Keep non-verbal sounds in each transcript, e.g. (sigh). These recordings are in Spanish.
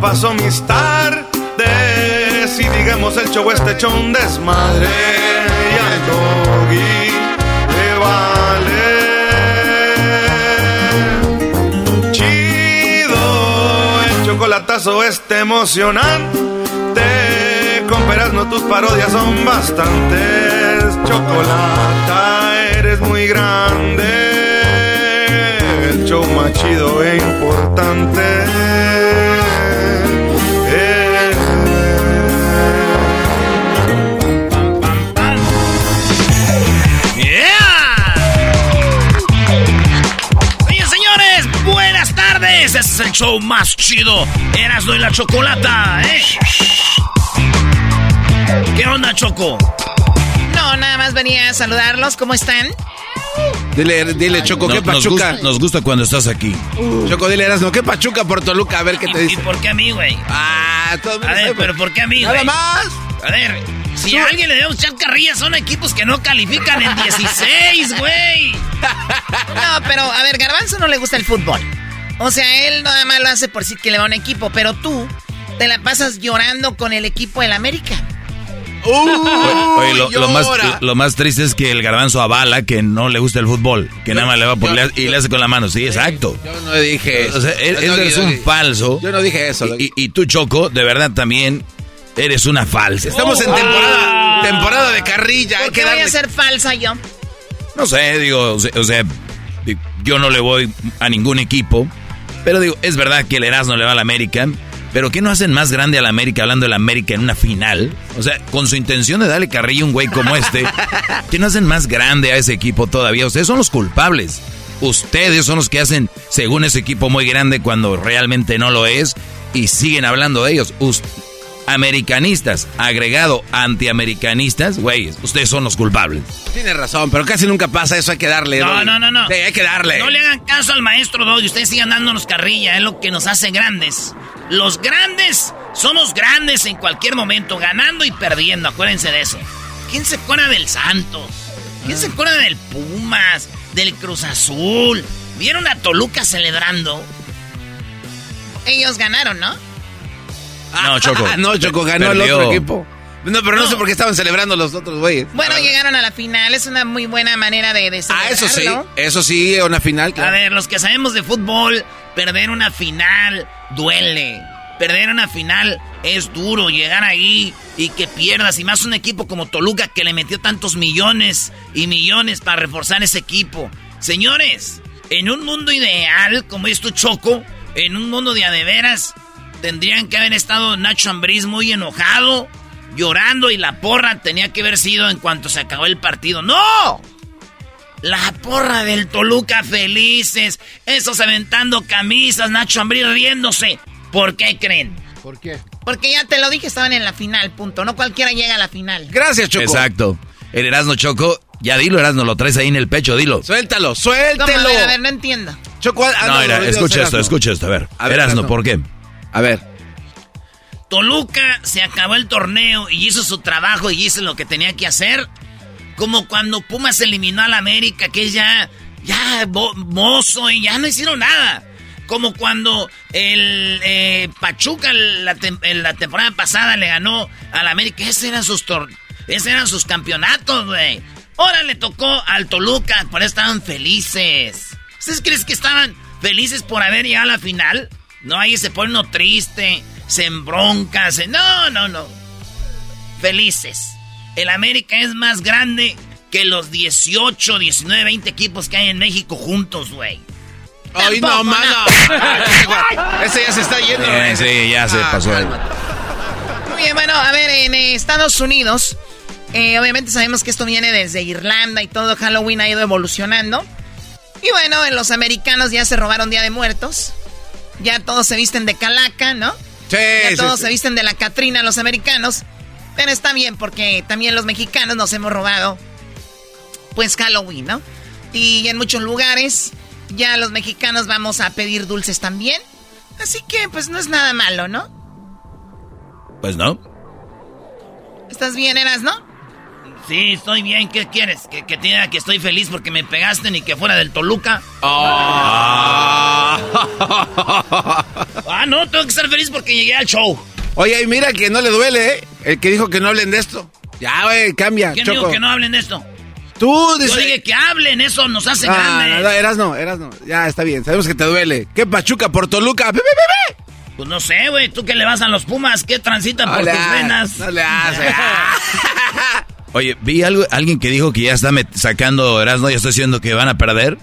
paso mis tardes y digamos el show este hecho un desmadre y al doggy le vale chido el chocolatazo este emocionante con no tus parodias son bastantes chocolata eres muy grande el show más chido e importante. Tardes. Este es el show más chido. Eras y la chocolata, ¿eh? ¿Qué onda, Choco? No, nada más venía a saludarlos. ¿Cómo están? Dile, dile, Choco, ¿qué pachuca? Nos gusta, cuando estás aquí. Choco, dile, Erasmo, ¿qué pachuca por Toluca? A ver qué te dice. ¿Y por qué a mí, güey? Ah, todo A ver, pero ¿por qué a mí, güey? Nada más. A ver, si a alguien le debemos echar carrilla, son equipos que no califican en 16, güey. (laughs) No, pero a ver, Garbanzo no le gusta el fútbol. O sea, él nada más lo hace por sí que le va a un equipo, pero tú te la pasas llorando con el equipo del América. Oye, lo, más, lo, más, triste es que el garbanzo avala que no le gusta el fútbol, que nada más le va por y le hace con la mano. Sí, exacto. Yo no dije eso. O sea, él, es un falso. Yo no dije eso. Y, y, tú, Choco, de verdad también eres una falsa. Estamos en temporada, temporada de carrilla. ¿Por qué voy a ser falsa yo? No sé, digo, o sea, yo no le voy a ningún equipo. Pero digo, es verdad que el Erasmo le va al América. Pero ¿qué no hacen más grande a la América hablando de la América en una final? O sea, con su intención de darle carrillo a un güey como este, ¿qué no hacen más grande a ese equipo todavía? Ustedes son los culpables. Ustedes son los que hacen, según ese equipo muy grande, cuando realmente no lo es, y siguen hablando de ellos. Americanistas, agregado antiamericanistas, güeyes, ustedes son los culpables. Tiene razón, pero casi nunca pasa eso, hay que darle. No, no, no, no. Sí, hay que darle. No le hagan caso al maestro Doggy, ustedes sigan dándonos carrilla, es lo que nos hace grandes. Los grandes somos grandes en cualquier momento, ganando y perdiendo, acuérdense de eso. ¿Quién se acuerda del Santos? ¿Quién se acuerda del Pumas? Del Cruz Azul. ¿Vieron a Toluca celebrando? Ellos ganaron, ¿no? No, Choco. (laughs) No, Choco ganó el otro equipo. No, pero no, sé por qué estaban celebrando los otros güeyes. Bueno, llegaron a la final, es una muy buena manera de, de Ah, eso sí, eso sí, una final. A ver, los que sabemos de fútbol, perder una final duele. Perder una final es duro, llegar ahí y que pierdas. Y más un equipo como Toluca que le metió tantos millones y millones para reforzar ese equipo. Señores, en un mundo ideal, como es tu Choco, en un mundo de adeveras, tendrían que haber estado Nacho Ambriz muy enojado, llorando y la porra tenía que haber sido en cuanto se acabó el partido. ¡No! La porra del Toluca felices, esos aventando camisas, Nacho Ambriz riéndose. ¿Por qué creen? ¿Por qué? Porque ya te lo dije, estaban en la final, punto. No cualquiera llega a la final. Gracias, Choco. Exacto. El Erasmo Choco, Ya dilo, Erasno, lo traes ahí en el pecho, dilo. Suéltalo, suéltelo. A ver, no entiendo. Choco, ah, no, no, escucha esto, escucha esto, a ver. A ver Erasno, ¿por qué? A ver. Toluca se acabó el torneo y hizo su trabajo y hizo lo que tenía que hacer. Como cuando Pumas eliminó al América, que ya, ya, mozo y ya no hicieron nada. Como cuando el eh, Pachuca la, la, temporada pasada le ganó al América. Eran sus, esos eran sus campeonatos, güey. Ahora le tocó al Toluca, por eso estaban felices. ¿Ustedes creen que estaban felices por haber llegado a la final? No, ahí se pone uno triste, se embronca, se... No, no, no. Felices. El América es más grande que los 18, 19, 20 equipos que hay en México juntos, güey. ¡Ay, no, mano! (laughs) Ese ya se está yendo. Eh, sí, ya se ah, pasó. Muy bien, bueno, a ver, en Estados Unidos, eh, obviamente sabemos que esto viene desde Irlanda y todo Halloween ha ido evolucionando. Y bueno, en los americanos ya se robaron Día de Muertos. Ya todos se visten de calaca, ¿no? Sí, ya todos se visten de la Catrina, los americanos. Pero está bien porque también los mexicanos nos hemos robado, pues Halloween, ¿no? Y en muchos lugares ya los mexicanos vamos a pedir dulces también. Así que pues no es nada malo, ¿no? Pues no. ¿Estás bien, Eras, no? Sí, estoy bien. ¿Qué quieres? ¿Que, que que estoy feliz porque me pegaste ni que fuera del Toluca? Ah. ah, no, tengo que estar feliz porque llegué al show. Oye, mira que no le duele, ¿eh? El que dijo que no hablen de esto. Ya, güey, cambia. ¿Quién dijo que no hablen de esto? Tú dices... Yo dije que hablen, eso nos hace ah, grande. No, eras no, eras no. Ya, está bien, sabemos que te duele. ¿Qué Pachuca por Toluca? ¡Be, Pues no sé, güey, tú que le vas a los Pumas, ¿qué transitan por tus venas? No le haces. (laughs) Oye, vi algo, alguien que dijo que ya está sacando Erasmo y estoy diciendo que van a perder.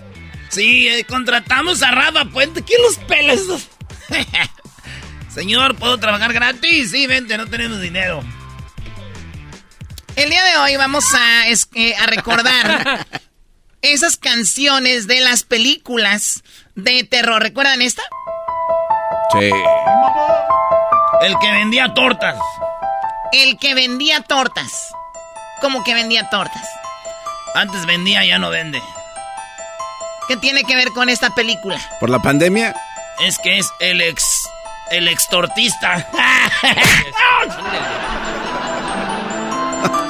Sí, eh, contratamos a Rafa Puente. ¿Quién los peles? (laughs) Señor, ¿puedo trabajar gratis? Sí, vente, no tenemos dinero. El día de hoy vamos a, eh, a recordar (laughs) esas canciones de las películas de terror. ¿Recuerdan esta? Sí. El que vendía tortas. El que vendía tortas. ¿Cómo que vendía tortas? Antes vendía, ya no vende. ¿Qué tiene que ver con esta película? ¿Por la pandemia? Es que es el ex. El extortista. (laughs)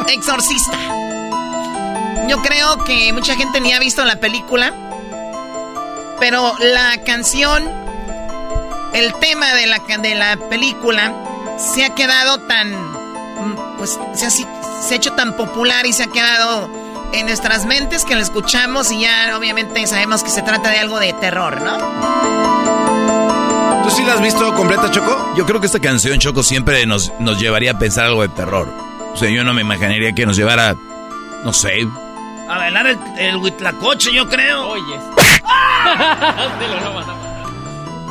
Exorcista. Yo creo que mucha gente ni ha visto la película. Pero la canción. El tema de la, de la película se ha quedado tan. Pues se ha, se ha hecho tan popular y se ha quedado en nuestras mentes que lo escuchamos y ya obviamente sabemos que se trata de algo de terror, ¿no? ¿Tú sí la has visto completa, Choco? Yo creo que esta canción, Choco, siempre nos, nos llevaría a pensar algo de terror. O sea, yo no me imaginaría que nos llevara, no sé... A bailar el, el huitlacoche, yo creo. Oye. (laughs)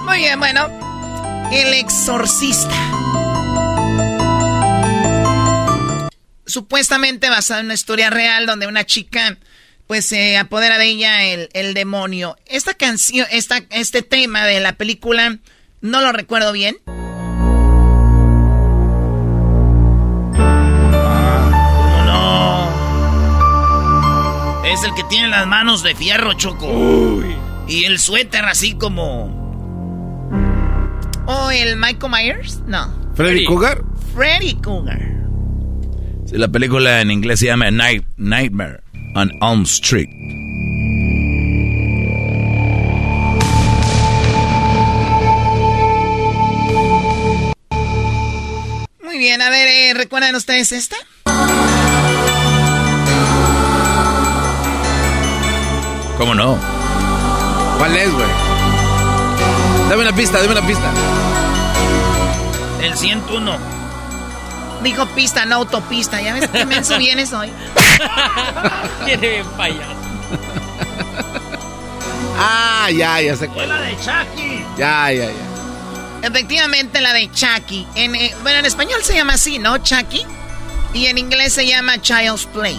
Muy bien, bueno. El exorcista. Supuestamente basada en una historia real donde una chica pues se apodera de ella el, demonio. Esta canción, esta, este tema de la película, no lo recuerdo bien. no? Es el que tiene las manos de fierro, Choco. Y el suéter así como... ¿O el Michael Myers? No. ¿Freddy Cougar? Freddy Cougar. La película en inglés se llama Night, Nightmare on Elm Street. Muy bien, a ver, eh, ¿recuerdan ustedes esta? ¿Cómo no? ¿Cuál es, güey? Dame una pista, dame una pista. El 101. Dijo pista, no autopista. ¿Ya ves qué menso vienes hoy? (laughs) Viene bien payaso. ah, ya, ya sé cuál. la de Chucky. Ya, ya, ya. Efectivamente, la de Chucky. En, eh, bueno, en español se llama así, ¿no? Chucky. Y en inglés se llama Child's Play.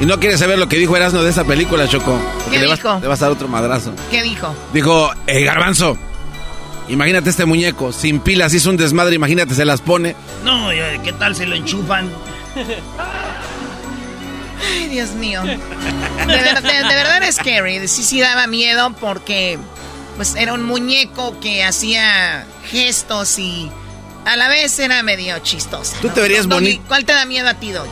Y no quieres saber lo que dijo Erasmo de esa película, Choco. ¿Qué le dijo? Vas, le vas a dar otro madrazo. ¿Qué dijo? Dijo, eh, Garbanzo, Imagínate este muñeco, sin pilas, hizo un desmadre, imagínate, se las pone. No, ¿qué tal si lo enchufan? Dios mío. De, verdad es scary. Sí, sí daba miedo porque pues era un muñeco que hacía gestos y a la vez era medio chistosa. Tú te verías bonito. ¿Cuál te da miedo a ti, Doggy?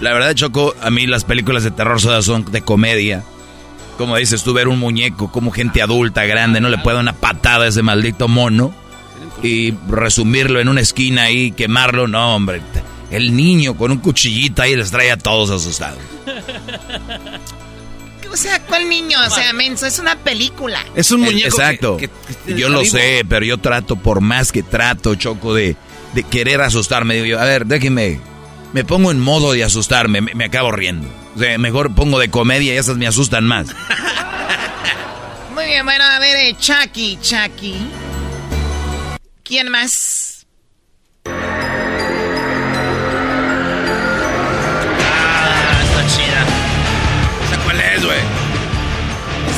La verdad, Choco, a mí las películas de terror son de comedia. Como dices tú, ver un muñeco, como gente adulta, grande, no le puede dar una patada a ese maldito mono y resumirlo en una esquina y quemarlo, no, hombre. El niño con un cuchillito ahí les trae a todos asustados. O sea, ¿cuál niño? O sea, menso, es una película. Es un muñeco. Exacto. yo lo sé, pero yo trato, por más que trato, Choco, de, de querer asustarme. Digo yo, a ver, déjeme. Me pongo en modo de asustarme, me, acabo riendo. O sea, mejor pongo de comedia y esas me asustan más. (laughs) Muy bien, bueno, a ver, eh, Chucky, Chucky. ¿Quién más?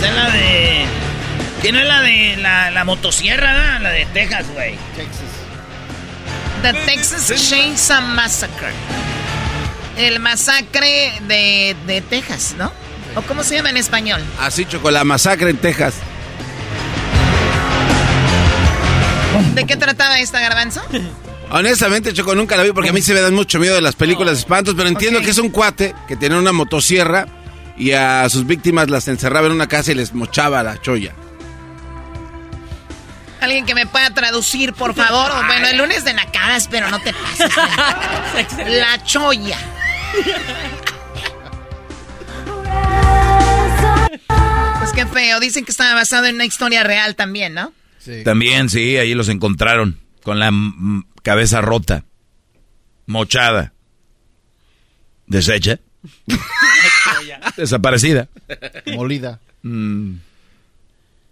es la de. ¿Qué no es la de la, la motosierra, la de Texas, güey? Texas. The Texas Chainsaw Massacre. El masacre de, de Texas, ¿no? ¿O cómo se llama en español? Así, Choco, la masacre en Texas. ¿De qué trataba esta garbanzo? Honestamente, Choco, nunca la vi porque a mí se me dan mucho miedo de las películas de espantos, pero entiendo que es un cuate que tiene una motosierra y a sus víctimas las encerraba en una casa y les mochaba la cholla. Alguien que me pueda traducir, por favor. (laughs) bueno, el lunes de nacadas, pero no te pases. (laughs) la cholla. Pues qué feo. Dicen que estaba basado en una historia real también, ¿no? Sí. También, sí, ahí los encontraron. Con la cabeza rota. Mochada. Deshecha. (laughs) Desaparecida. Molida. Mm.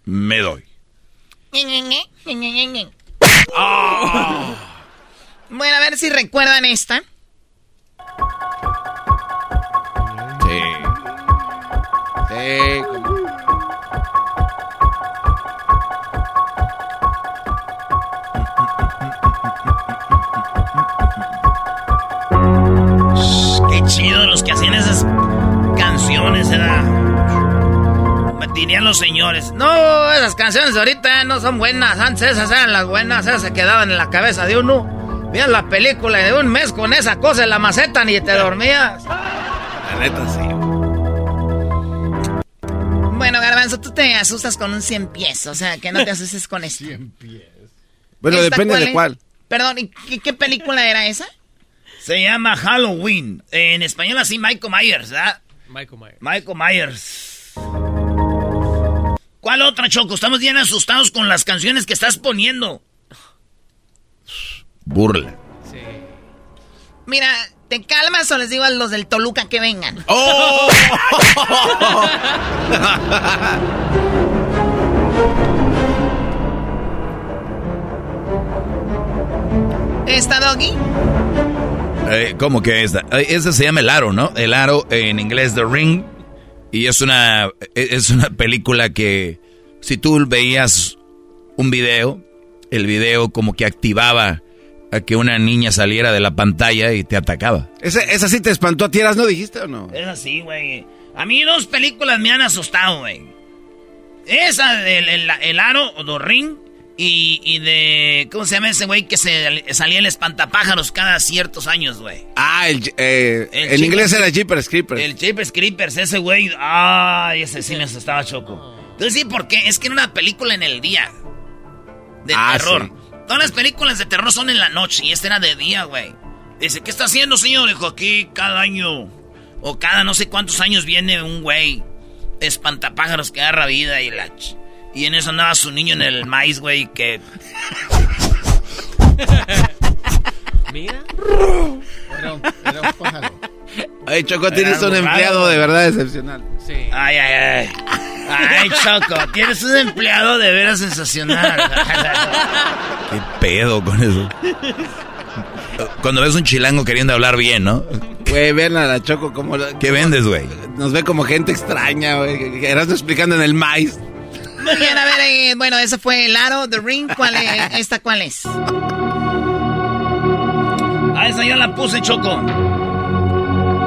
me doy. Bueno, a ver si recuerdan esta. Qué chido los que hacían esas canciones, ¿verdad? Dirían los señores. No, esas canciones ahorita no son buenas. Antes esas eran las buenas. Esas se quedaban en la cabeza de uno. Vean la película de un mes con esa cosa en la maceta ni te dormías. La neta, sí. Bueno, Garbanzo, tú te asustas con un 100 pies. O sea, que no te (laughs) asustes con esto. 100 pies. Bueno, depende de cuál. Perdón, ¿y qué película era esa? Se llama Halloween. En español así Michael Myers, ¿verdad? Michael Myers. Michael Myers. ¿Cuál otra, Choco? Estamos bien asustados con las canciones que estás poniendo. Burla. Sí. Mira, ¿te calmas o les digo a los del Toluca que vengan? ¡Oh! ¿Está Doggy? Eh, ¿Cómo que esta? Eh, esta se llama El Aro, ¿no? El Aro en inglés The Ring. Y es una, es una película que si tú veías un video, el video como que activaba a que una niña saliera de la pantalla y te atacaba. ¿Esa, esa sí te espantó a tierras, no dijiste o no? Es así, güey. A mí dos películas me han asustado, güey. Esa del el, el, Aro o The Ring y, y, de. ¿Cómo se llama ese güey que se salía el espantapájaros cada ciertos años, güey? Ah, el, eh, en inglés era Jeepers Creepers. El Jeepers Creepers, ese güey. Ay, ese sí me asustaba choco. Entonces, sí, ¿por qué? Es que era una película en el día. De ah, terror. Todas las películas de terror son en la noche y esta era de día, güey. Dice, ¿qué está haciendo, señor? Dijo, aquí cada año o cada no sé cuántos años viene un güey espantapájaros que agarra vida y la. Y en eso andaba su niño en el maíz, güey, que... (laughs) Mira. Ay, Choco, tienes un empleado de verdad excepcional. Sí. Ay, ay, ay. Ay, Choco, tienes un empleado de veras sensacional. ¿Qué pedo con eso? Cuando ves un chilango queriendo hablar bien, ¿no? Güey, ven a la Choco como... ¿Qué vendes, güey? Nos ve como gente extraña, güey. Eras explicando en el maíz. Muy bien, a ver, eh, bueno, ese fue el aro, The Ring. ¿Cuál es? ¿Esta cuál es? Ah, esa ya la puse, Choco.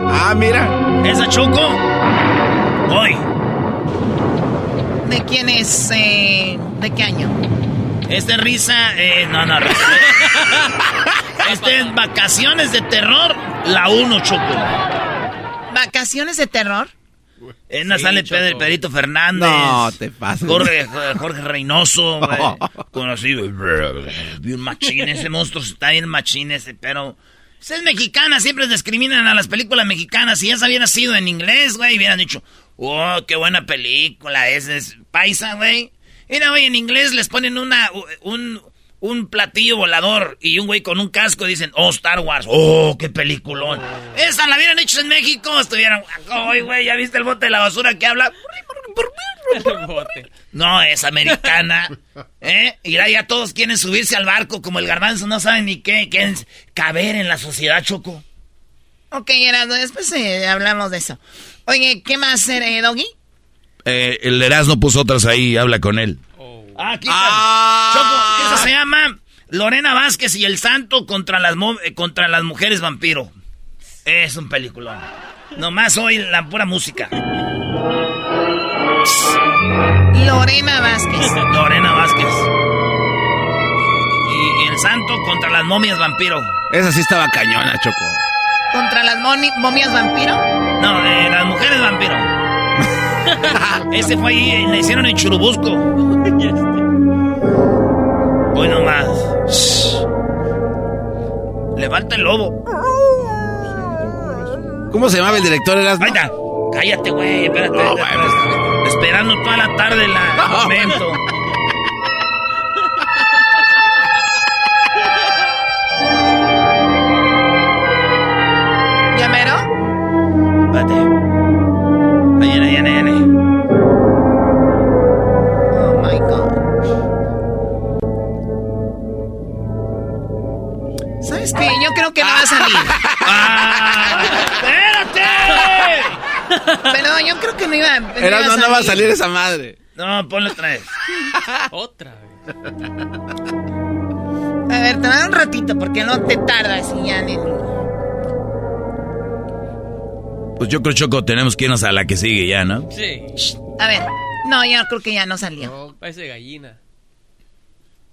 Ah, mira. ¿Esa Choco? Hoy. ¿De quién es? eh, ¿De qué año? Este risa, eh, no, no, risa. (laughs) Este es Vacaciones de Terror, la 1, Choco. ¿Vacaciones de terror? En una Sí, sale. Pedro, Pedrito Fernández. No, te pases. Jorge, Jorge Reynoso, (laughs) güey. Con así, bien machín, ese monstruo está bien machín ese, pero... pues es mexicana, siempre discriminan a las películas mexicanas. Si ya se hubiera sido en inglés, güey, hubieran dicho, oh, qué buena película, ese es paisa, güey. Mira, güey, en inglés les ponen una, un, un platillo volador y un güey con un casco y dicen, oh, Star Wars, oh, qué peliculón. Esa la hubieran hecho en México, estuvieran, ay, güey, ¿ya viste el bote de la basura que habla? (laughs) No, es americana. ¿Eh? Y ya, ya todos quieren subirse al barco como el garbanzo, no saben ni qué, quieren caber en la sociedad, Choco. Ok, Erasmo, después eh, hablamos de eso. Oye, ¿qué más, eh, Doggy? Eh, el Erasmo puso otras ahí, habla con él. Ah, aquí está. Choco, esa se llama Lorena Vázquez y el Santo contra las, eh, contra las mujeres vampiro. Es un peliculón. Nomás hoy la pura música. Lorena Vázquez. (laughs) Lorena Vázquez. Y, el Santo contra las momias vampiro. Esa sí estaba cañona, Choco. ¿Contra las momias vampiro? No, de las mujeres vampiro. (laughs) Ese fue ahí, eh, le hicieron en Churubusco. (laughs) Hoy nomás. Le falta el lobo. ¿Cómo se llamaba el director está. Cállate, güey. Espérate. No. Esperando toda la tarde la el momento. Creo que no va a salir. (laughs) ¡Ah! ¡Espérate! Pero yo creo que no iba, no iba Erasmo, no va a salir esa madre. No, ponle otra vez. Otra vez. A ver, te da un ratito porque no te tardas y ya ni... Pues yo creo, Choco, tenemos que irnos a la que sigue ya, ¿no? Sí. A ver, no, yo creo que ya no salió. No, parece gallina.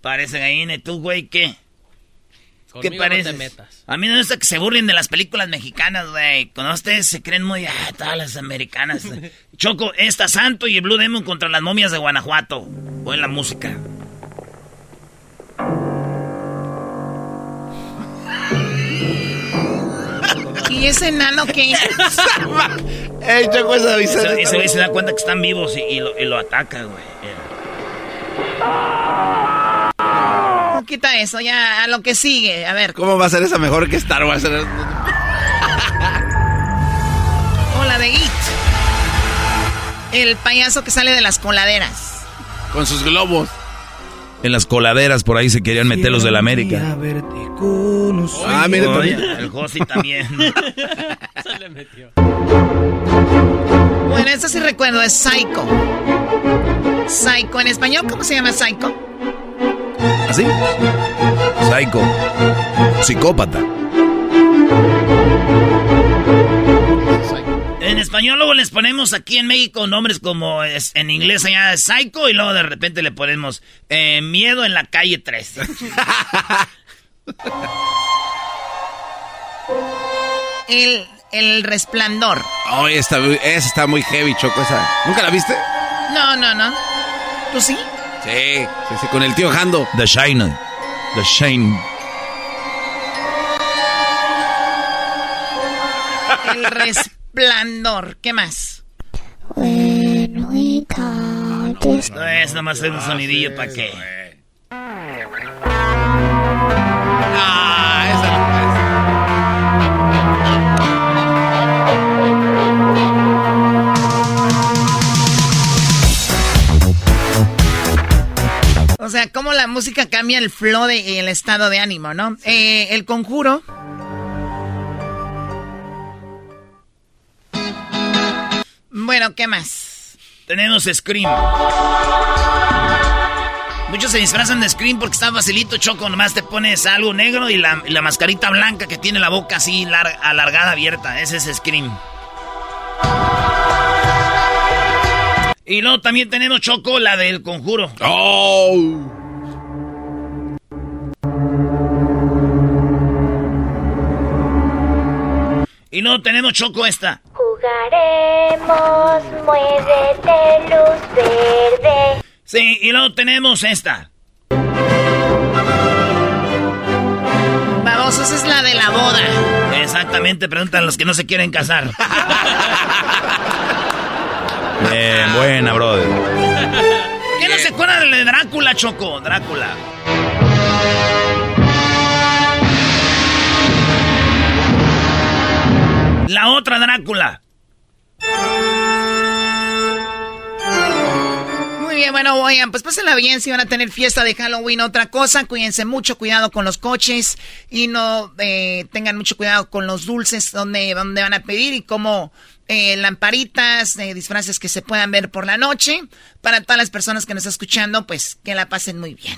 Parece gallina. ¿Y tú, güey, qué? ¿Qué pareces? no te metas. A mí no me gusta que se burlen de las películas mexicanas, güey. Cuando ustedes se creen muy, ah, todas las americanas. (laughs) Choco, esta Santo y el Blue Demon contra las momias de Guanajuato. O en la música. ¿Y ese enano qué? (laughs) Ey, Choco, esa Ese ese güey se da cuenta que están vivos y, y lo, y lo ataca, güey. No, quita eso, ya a lo que sigue. A ver, ¿Cómo va a ser esa mejor que Star Wars? (laughs) o la de It. El payaso que sale de las coladeras. Con sus globos. En las coladeras por ahí se querían meter los de la América. Ah, mire, también. el Josi también. (laughs) Se le metió. Bueno, eso sí recuerdo, es Psycho. Psycho, en español, ¿cómo se llama Psycho? ¿Así? Psycho. Psicópata. En español luego les ponemos aquí en México nombres como es, en inglés allá Psycho y luego de repente le ponemos eh, Miedo en la calle 3. (laughs) El, el resplandor. Esta, esa está muy heavy, Choco, esa. ¿Nunca la viste? No, no, no. ¿Tú sí? Sí, sí, sí, con el tío Jando. The Shine. The Shine. El resplandor. ¿Qué más? No es nada más hacer un sonidillo para qué. O sea, cómo la música cambia el flow y el estado de ánimo, ¿no? Eh, el conjuro. Bueno, ¿qué más? Tenemos Scream. Muchos se disfrazan de Scream porque está facilito, Choco. Nomás te pones algo negro y la, mascarita blanca que tiene la boca así alargada, abierta. Ese es Scream. Y luego también tenemos Choco, la del conjuro. ¡Oh! Y luego tenemos Choco esta. Jugaremos, muévete, luz verde. Sí, y luego tenemos esta. Vamos, esa es la de la boda. Exactamente, preguntan los que no se quieren casar. (laughs) Bien, buena, brother. ¿Qué no se acuerda de Drácula, Choco? Drácula. La otra Drácula. Muy bien, bueno, oigan, pues pásenla bien si van a tener fiesta de Halloween. Otra cosa, cuídense mucho, cuidado con los coches y no eh, tengan mucho cuidado con los dulces donde, donde van a pedir y como eh, lamparitas, eh, disfraces que se puedan ver por la noche. Para todas las personas que nos están escuchando, pues que la pasen muy bien.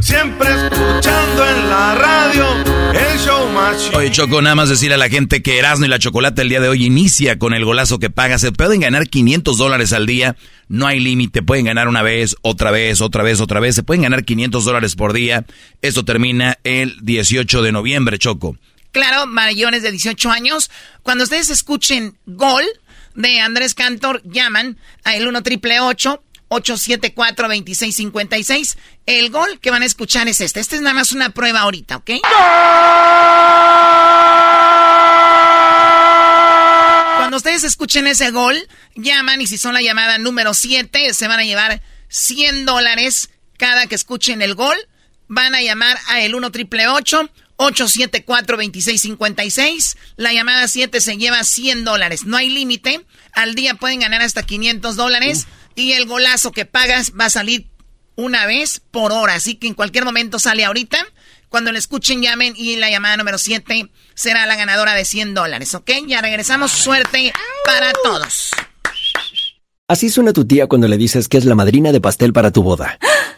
Siempre escuchando en la radio el show más Oye, Choco, nada más decirle a la gente que Erasmo y la Chocolate el día de hoy inicia con el golazo que paga. Se pueden ganar 500 dólares al día. No hay límite. Pueden ganar una vez, otra vez, otra vez, otra vez. Se pueden ganar 500 dólares por día. Esto termina el 18 de noviembre, Choco. Claro, mayores de 18 años. Cuando ustedes escuchen Gol de Andrés Cantor, llaman a el 1 triple 874-2656. El gol que van a escuchar es este. Este es nada más una prueba ahorita, ¿ok? Cuando ustedes escuchen ese gol, llaman y si son la llamada número 7, se van a llevar 100 dólares cada que escuchen el gol. Van a llamar a el 1 triple 874-2656. La llamada 7 se lleva 100 dólares. No hay límite. Al día pueden ganar hasta 500 dólares. Y el golazo que pagas va a salir una vez por hora. Así que en cualquier momento sale ahorita. Cuando le escuchen, llamen y la llamada número 7 será la ganadora de 100 dólares, ¿ok? Ya regresamos. Suerte para todos. Así suena tu tía cuando le dices que es la madrina de pastel para tu boda.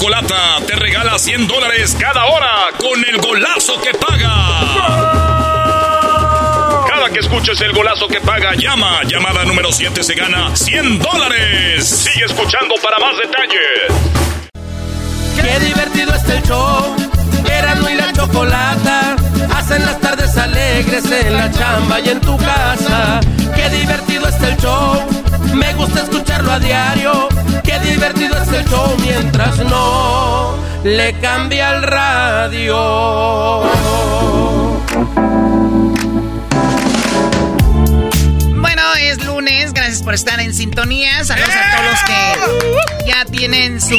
Chocolata te regala 100 dólares cada hora con el golazo que paga. Cada que escuches el golazo que paga, llama. Llamada número 7 se gana 100 dólares. Sigue escuchando para más detalles. Qué divertido es el show. Erasmo y la Chocolata hacen las tardes alegres en la chamba y en tu casa. Qué divertido es el show. Me gusta escucharlo a diario Qué divertido es el show mientras no le cambia el radio. Bueno, es lunes, gracias por estar en sintonía. Saludos a todos los que ya tienen su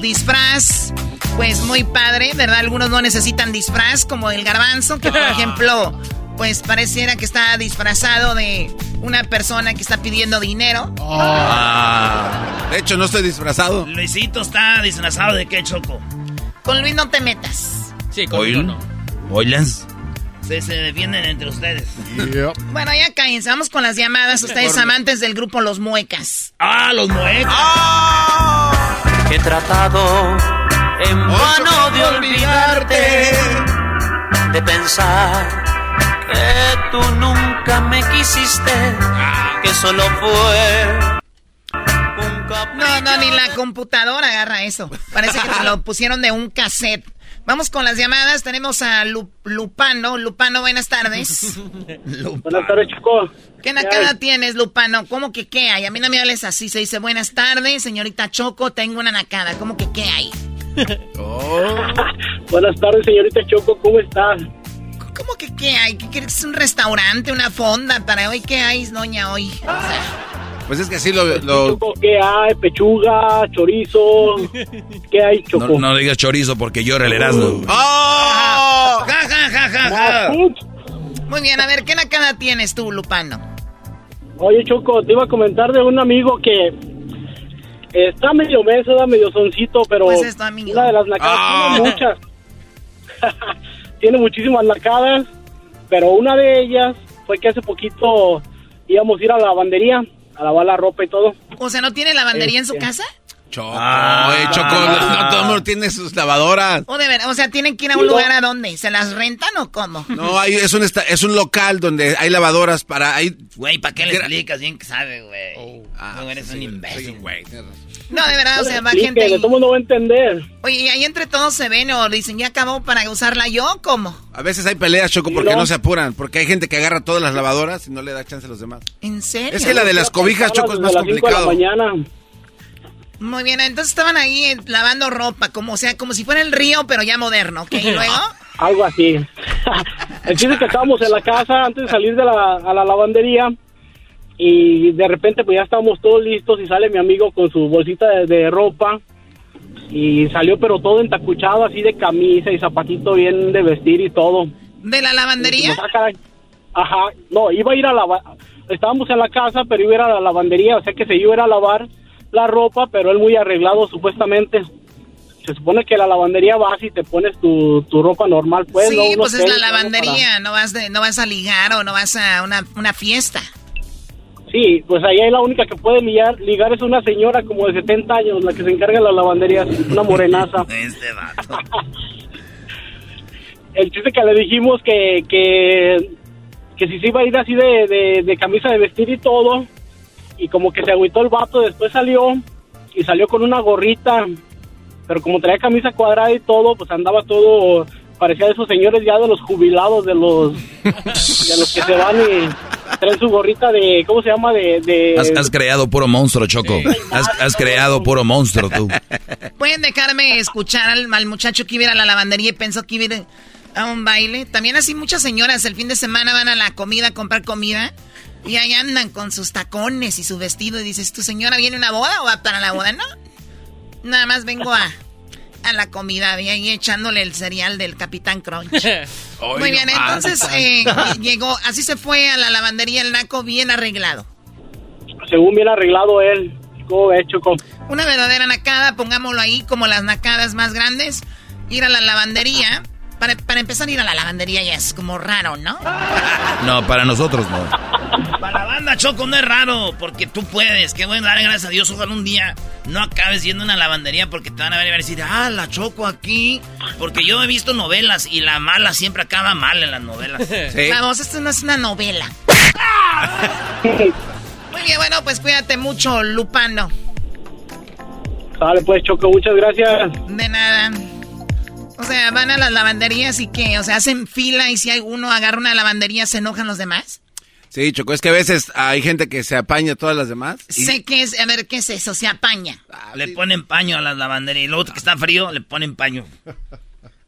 disfraz. Pues muy padre, ¿verdad? Algunos no necesitan disfraz, como el garbanzo, que por (laughs) ejemplo pues pareciera que está disfrazado de una persona que está pidiendo dinero. Ah. de hecho, no estoy disfrazado. Luisito está disfrazado de qué, Choco. Con Luis no te metas. Sí, con Luis no. ¿Oilas? Se, se defienden entre ustedes. Bueno, ya cállense. Vamos con las llamadas. Ustedes amantes del grupo Los Muecas. ¡Ah, Los Muecas! ¡Ah! He tratado en vano de olvidarte, de pensar que tú nunca me quisiste, que solo fue un No, no, ni la computadora agarra eso. Parece que se lo (laughs) pusieron de un cassette. Vamos con las llamadas. Tenemos a Lu- Lupano. Lupano, buenas tardes. (laughs) Buenas tardes, Choco. ¿Qué nacada tienes, Lupano? ¿Cómo que qué hay? A mí no me hables así. Se dice, buenas tardes, señorita Choco, tengo una nacada. ¿Cómo que qué hay? (laughs) Buenas tardes, señorita Choco, ¿cómo está? ¿Cómo que qué hay? ¿Qué quieres? ¿Es un restaurante, una fonda para hoy? ¿Qué hay, doña, hoy? O sea, Pues es que así lo... lo- Choco, ¿qué hay? Pechuga, chorizo. ¿Qué hay, Choco? No, no digas chorizo porque llora el Erasmo. Ja, ja, ja, ja, ja. Muy bien, a ver, ¿qué nacada tienes tú, Lupano? Oye, Choco, te iba a comentar de un amigo que está medio meso, da medio soncito, pero Pues es tu amigo. una de las nacadas, Ah. muchas. (laughs) tiene muchísimas nacadas, pero una de ellas fue que hace poquito íbamos a ir a la lavandería a lavar la ropa y todo. O sea, ¿no tiene lavandería en su Este. casa? Choco, eh, Choco, no, no todo el mundo tiene sus lavadoras. O de ver, o sea, tienen que ir a un No. lugar a dónde? ¿Se las rentan o cómo? No, hay, es, un esta- es un local donde hay lavadoras para... Hay, Güey, ¿para qué le explicas? Bien que sabe, güey. Oh. Ah, no eres un imbécil. No, de verdad, o sea, va gente que todo el mundo va a entender. Oye, y ahí entre todos se ven o dicen, ¿ya acabó para usarla yo? ¿Cómo? A veces hay peleas, Choco, porque no. no se apuran. Porque hay gente que agarra todas las lavadoras y no le da chance a los demás. ¿En serio? Es que la de las cobijas, Choco, es más cinco de la complicado. mañana. Muy bien, entonces estaban ahí eh, lavando ropa, como o sea, como si fuera el río, pero ya moderno, ¿ok? Y luego, (laughs) Algo así. (laughs) El chiste que estábamos en la casa antes de salir de la, a la lavandería y de repente pues ya estábamos todos listos y sale mi amigo con su bolsita de, de ropa y salió pero todo entacuchado así de camisa y zapatito bien de vestir y todo. ¿de la lavandería? Dijimos, "Ah, caray". Ajá, no, iba a ir a lavar, estábamos en la casa pero iba a ir a la lavandería, o sea que se iba a ir a lavar la ropa pero él muy arreglado supuestamente. Se supone que la lavandería vas y te pones tu, tu ropa normal, pues. sí, pues es la para- lavandería, no vas de, no vas a ligar o no vas a una, una fiesta. Sí, pues ahí la única que puede ligar, ligar es una señora como de 70 años, la que se encarga de las lavanderías, una morenaza. (laughs) Este vato. (laughs) El chiste que le dijimos que, que, que si se iba a ir así de, de, de camisa de vestir y todo, y como que se agüitó el vato, después salió y salió con una gorrita, pero como traía camisa cuadrada y todo, pues andaba todo, parecía de esos señores ya de los jubilados, de los, de los que se van y traen su gorrita de, ¿cómo se llama? De, de Has, has creado puro monstruo, Choco. Has, has creado puro monstruo tú. ¿Pueden dejarme escuchar al, al muchacho que iba a ir a la lavandería y pensó que iba a ir a un baile? También así muchas señoras el fin de semana van a la comida a comprar comida y ahí andan con sus tacones y su vestido y dices, ¿tu señora viene a una boda o va para la boda? No, nada más vengo a, a la comida y ahí echándole el cereal del Capitán Crunch. (laughs) Muy bien, entonces eh, llegó, así se fue a la lavandería el naco bien arreglado. según bien arreglado él. ¿Cómo ves, Choco? Una verdadera nacada, pongámoslo ahí como las nacadas más grandes. Ir a la lavandería. Para, para empezar, ir a la lavandería ya es como raro, ¿no? No, para nosotros no. Para la banda, Choco, no es raro, porque tú puedes. Qué bueno, dar gracias a Dios. Ojalá un día no acabes yendo a una lavandería porque te van a ver y van a decir, ah, la Choco aquí. Porque yo he visto novelas y la mala siempre acaba mal en las novelas. (laughs) Vamos, esto no es una novela. Muy bien, bueno, pues cuídate mucho, Lupano. Sale pues, Choco, muchas gracias. De nada. O sea, van a las lavanderías y que, o sea, hacen fila y si hay uno agarra una lavandería, ¿se enojan los demás? Sí, Choco, es que a veces hay gente que se apaña a todas las demás. y- Sé que es, a ver, ¿qué es eso? Se apaña. Le ponen paño a las lavanderías. Y luego que está frío, le ponen paño. (laughs)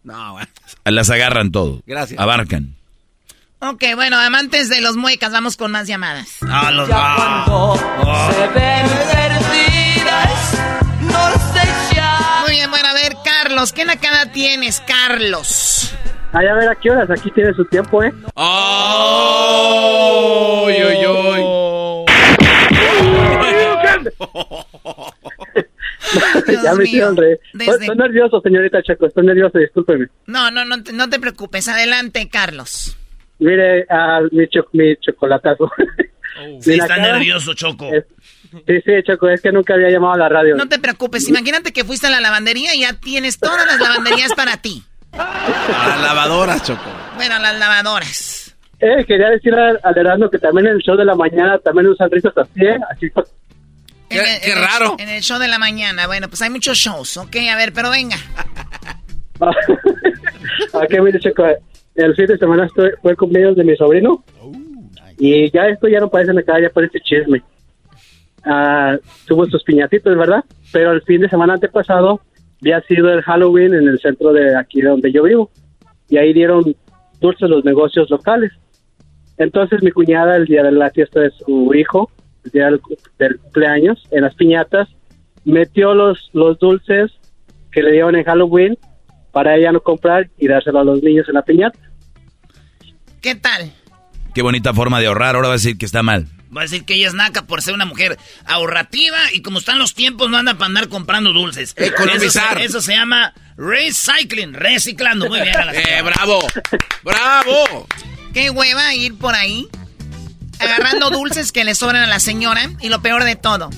No, güey. Las agarran todo. Gracias. Abarcan. Ok, bueno, amantes de los muecas, vamos con más llamadas. Ah, los Se ven Carlos, ¿qué nacada tienes, Carlos? Ay, a ver, ¿a qué horas? Aquí tiene su tiempo, ¿eh? ¡Oh! ¡Uy, uy, uy! ya me hicieron. Desde- Estoy, nervioso, señorita Checo, estoy nervioso, discúlpeme. No, no, no, te- no te preocupes, adelante, Carlos. Mire, ah, mi, cho- mi chocolatazo. Sí, (laughs) Mi está nervioso, Choco. es- Sí, sí, Choco, es que nunca había llamado a la radio. No te preocupes, imagínate que fuiste a la lavandería y ya tienes todas las lavanderías para ti. A las lavadoras, Choco. Bueno, las lavadoras. Eh, quería decir al, Erasmo que también en el show de la mañana también usan risas así, ¿eh? Así, En el- qué en el- raro. en el show de la mañana. Bueno, pues hay muchos shows, ok, a ver, pero venga. (laughs) Aquí mire, Checo, el fin de semana fue el cumpleaños de mi sobrino. Y ya esto ya no parece acá, ya parece chisme. Ah, tuvo sus piñatitos, ¿verdad? Pero el fin de semana antepasado había sido el Halloween en el centro de aquí donde yo vivo. Y ahí dieron dulces los negocios locales. Entonces mi cuñada, el día de la fiesta de su hijo, el día del, del cumpleaños, en las piñatas, metió los, los dulces que le dieron en Halloween para ella no comprar y dárselo a los niños en la piñata. ¿Qué tal? Qué bonita forma de ahorrar. Ahora va a decir que está mal. Va a decir que ella es naca por ser una mujer ahorrativa y como están los tiempos no anda para andar comprando dulces. Economizar. Eso se, eso se llama recycling, reciclando. Muy bien. a la (laughs) ¡Eh, bravo! ¡Bravo! Qué hueva ir por ahí agarrando dulces que le sobran a la señora. Y lo peor de todo,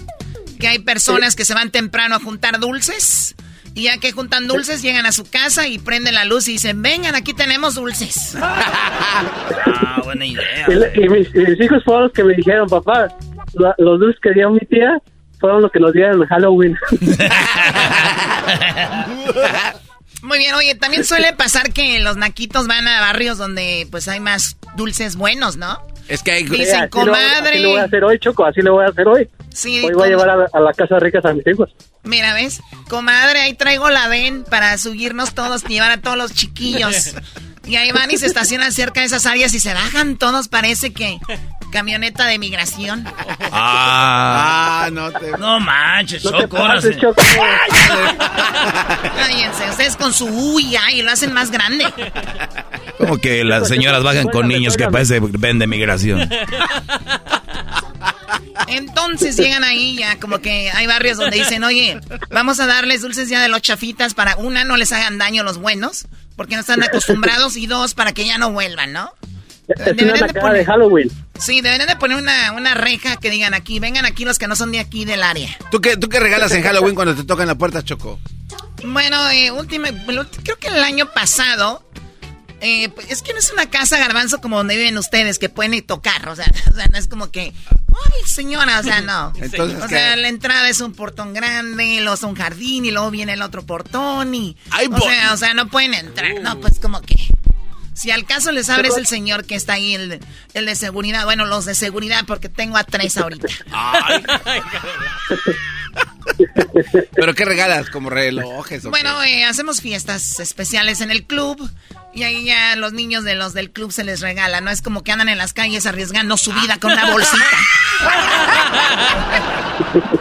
que hay personas que se van temprano a juntar dulces. Y ya que juntan dulces, llegan a su casa y prenden la luz y dicen, vengan, aquí tenemos dulces. (laughs) Ah, buena idea. Y, mis, y mis hijos fueron los que me dijeron, papá, la- los dulces que dio mi tía fueron los que nos dieron en Halloween. (laughs) Muy bien, oye, también suele pasar que los naquitos van a barrios donde pues hay más dulces buenos, ¿no? Es que hay... Dicen, Sí, así lo- comadre. Así lo voy a hacer hoy, Choco, así lo voy a hacer hoy. Sí, hoy voy a llevar a, a la casa ricas a mis hijos. Mira, ¿ves? Comadre, ahí traigo la ven para subirnos todos y llevar a todos los chiquillos. (laughs) Y ahí van y se estacionan cerca de esas áreas y se bajan todos, parece que camioneta de migración. Ah, Ah, no te... No manches, No te Choco. pases. Cállense, ustedes con su uy y lo hacen más grande. como que las señoras bajan con niños que parece ven de migración. (laughs) Entonces llegan ahí ya, como que hay barrios donde dicen, oye, vamos a darles dulces ya de los chafitas para, una, no les hagan daño los buenos, porque no están acostumbrados, y dos, para que ya no vuelvan, ¿no? Es una Deberían de nacada poner- de Halloween. Sí, deberían de poner una, una reja que digan aquí, vengan aquí los que no son de aquí del área. ¿Tú qué, ¿Tú qué regalas en Halloween cuando te tocan la puerta, Choco? Bueno, eh, última, creo que el año pasado, eh, pues, es que no es una casa garbanzo como donde viven ustedes, que pueden ir tocar, o sea, (laughs) o sea, no es como que, ay señora, o sea, no. (laughs) Entonces, o ¿qué? sea, la entrada es un portón grande, luego es un jardín y luego viene el otro portón y... Ay, o, sea, o sea, no pueden entrar, no, pues como que... Si al caso les abres el señor que está ahí, el, de- el de seguridad, bueno, los de seguridad, porque tengo a tres ahorita. (laughs) Ay. ¿Pero qué regalas? ¿Como relojes o Bueno, eh, hacemos fiestas especiales en el club y ahí ya los niños de los del club se les regala. No es como que andan en las calles arriesgando su vida con una bolsita. (laughs)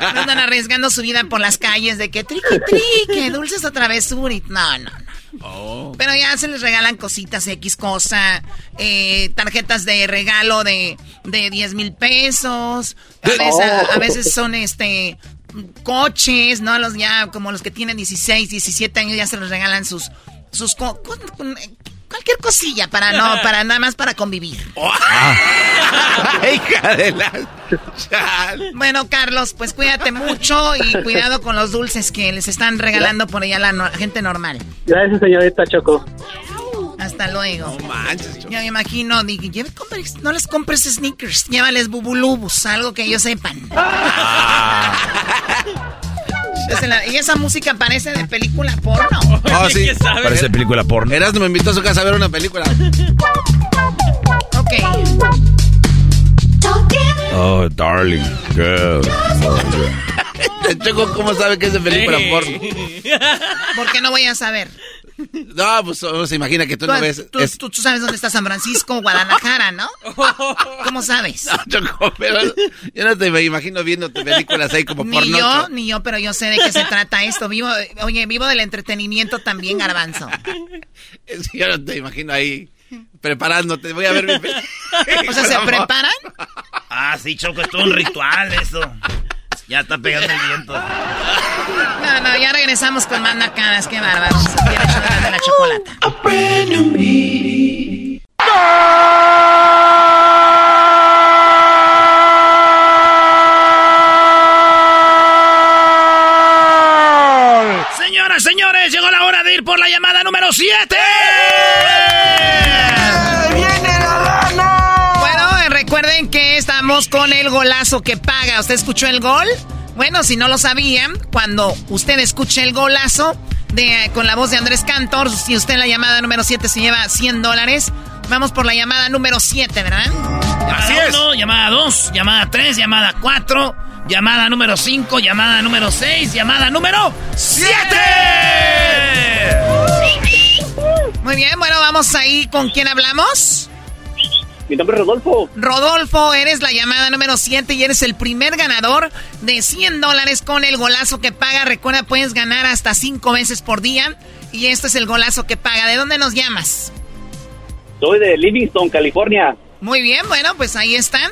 Andan arriesgando su vida por las calles de que triqui triqui, dulces o travesura. y- No, no, no. Oh. Pero ya se les regalan cositas, X cosa, eh, tarjetas de regalo de, de 10 mil pesos. A veces, a- a veces son este coches, ¿no? Los ya, como los que tienen 16, 17 años, ya se les regalan sus, sus co- con- con- cualquier cosilla para no, (laughs) para nada más para convivir. (laughs) Hija de la... Bueno, Carlos, pues cuídate mucho y cuidado con los dulces que les están regalando por allá la no- gente normal. Gracias, señorita Choco. Hasta luego. No manches, Choco. Ya me imagino, dije, "Lleve- compres- no les compres sneakers, llévales bubulubus, algo que ellos sepan. La- y esa música parece de película porno. Oh, (laughs) sí. Parece película porno. Erasmo me invitó a su casa a ver una película. Ok. Oh, darling. Girl. (laughs) Choco, ¿cómo sabe que es de película porno? ¿Por qué no voy a saber? (laughs) No, pues uno se imagina que tú no ves... tú- es- tú- tú sabes dónde está San Francisco, Guadalajara, ¿no? (laughs) ¿Cómo sabes? No, Choco, pero yo no te me imagino viendo películas ahí como Ni porno. yo, ni yo, pero yo sé de qué se trata esto. Vivo, oye, vivo del entretenimiento también, garbanzo. (laughs) Yo no te imagino ahí preparándote. Voy a ver mi. O sea, ¿se preparan? Ah, sí, Choco, es todo un ritual eso. Ya está pegando el viento. (laughs) No, no, ya regresamos con más nacadas. Qué bárbaro. Viene el show de la chocolata. Señoras, señores, llegó la hora de ir por la llamada número 7. Estamos con el golazo que paga. ¿Usted escuchó el gol? Bueno, si no lo sabían, cuando usted escuche el golazo de, con la voz de Andrés Cantor, si usted en la llamada número 7 se lleva 100 dólares, vamos por la llamada número 7, ¿verdad? Así es. llamada 2, llamada 3, llamada 4, llamada número 5, llamada número 6, llamada número 7. Muy bien, bueno, vamos ahí con quién hablamos. Mi nombre es Rodolfo. Rodolfo, eres la llamada número 7 y eres el primer ganador de 100 dólares con el golazo que paga. Recuerda, puedes ganar hasta 5 veces por día. Y este es el golazo que paga. ¿De dónde nos llamas? Soy de Livingston, California. Muy bien, bueno, pues ahí están.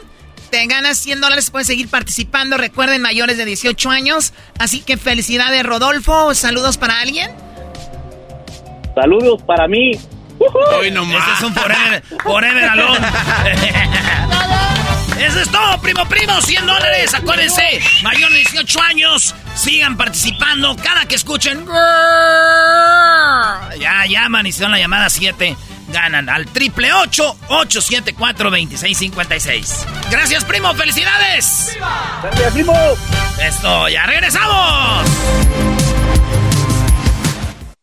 Te ganas 100 dólares, puedes seguir participando. Recuerden, mayores de 18 años. Así que felicidades, Rodolfo. Saludos para alguien. Saludos para mí. Hoy nomás. Este es un forever, forever alone. (laughs) Eso es todo, primo, primo. 100 dólares. Acuérdense, mayor de 18 años. Sigan participando. Cada que escuchen. Ya llaman y son la llamada 7. Ganan al triple 874 2656 Gracias, primo. Felicidades. Gracias, primo. Esto, ya regresamos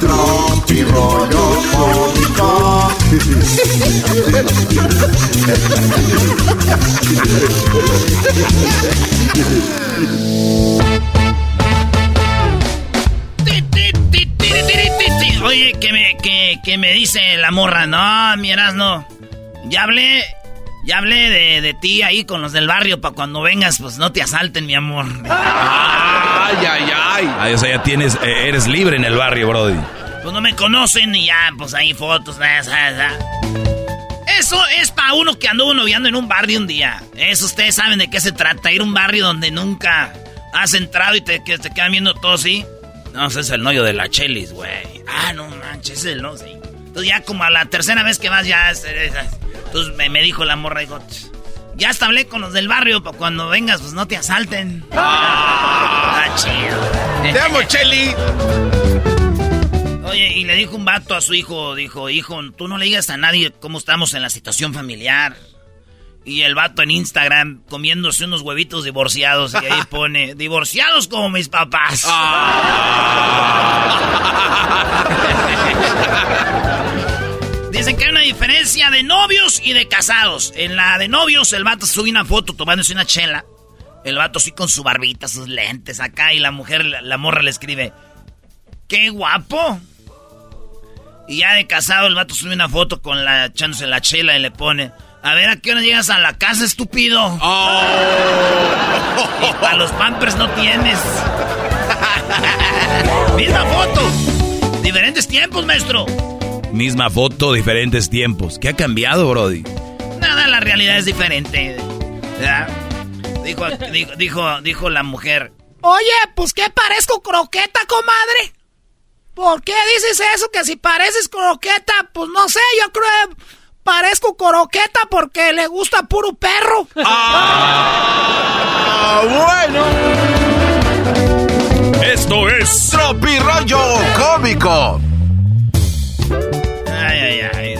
Tropi rollo cómico. Oye, que me, que, que me dice la morra, no, mi no. Ya hablé, ya hablé de, de ti ahí con los del barrio para cuando vengas, pues no te asalten, mi amor. Ay, ay, ay. Ay, o sea, ya tienes, eh, eres libre en el barrio, Brody. Pues no me conocen y ya, pues ahí fotos, Eso es para uno que anduvo noviando en un barrio un día. Eso ustedes saben de qué se trata. Ir a un barrio donde nunca has entrado y te, que te quedan viendo todos, ¿sí? No, ese es el novio de la Chelis, güey. Ah, no manches, ese es el novio, sí. Entonces ya como a la tercera vez que vas ya... es- es- es- Entonces me, me dijo la morra, dijo... "Ch, Ya hasta hablé con los del barrio para cuando vengas, pues no te asalten. Ah, chido. Te amo, Cheli. Oye, y le dijo un vato a su hijo, dijo, hijo, tú no le digas a nadie cómo estamos en la situación familiar. Y el vato en Instagram comiéndose unos huevitos divorciados y ahí (laughs) pone, divorciados como mis papás. Una (laughs) diferencia de novios y de casados. En la de novios, el vato sube una foto tomándose una chela. El vato sí con su barbita, sus lentes acá. Y la mujer, la, la morra le escribe, ¡qué guapo! Y ya de casado, el vato sube una foto con la echándose la chela y le pone, a ver, ¿a qué hora llegas a la casa, estúpido? y para los pampers no tienes. (laughs) Misma foto. Diferentes tiempos, maestro. Misma foto, diferentes tiempos. ¿Qué ha cambiado, Brody? Nada, la realidad es diferente. ¿verdad? Dijo, dijo, dijo, dijo la mujer. Oye, pues ¿qué parezco croqueta, comadre? ¿Por qué dices eso? Que si pareces croqueta, pues no sé, yo creo que parezco croqueta porque le gusta puro perro. Ah, bueno. Esto es Tropirollo Cómico.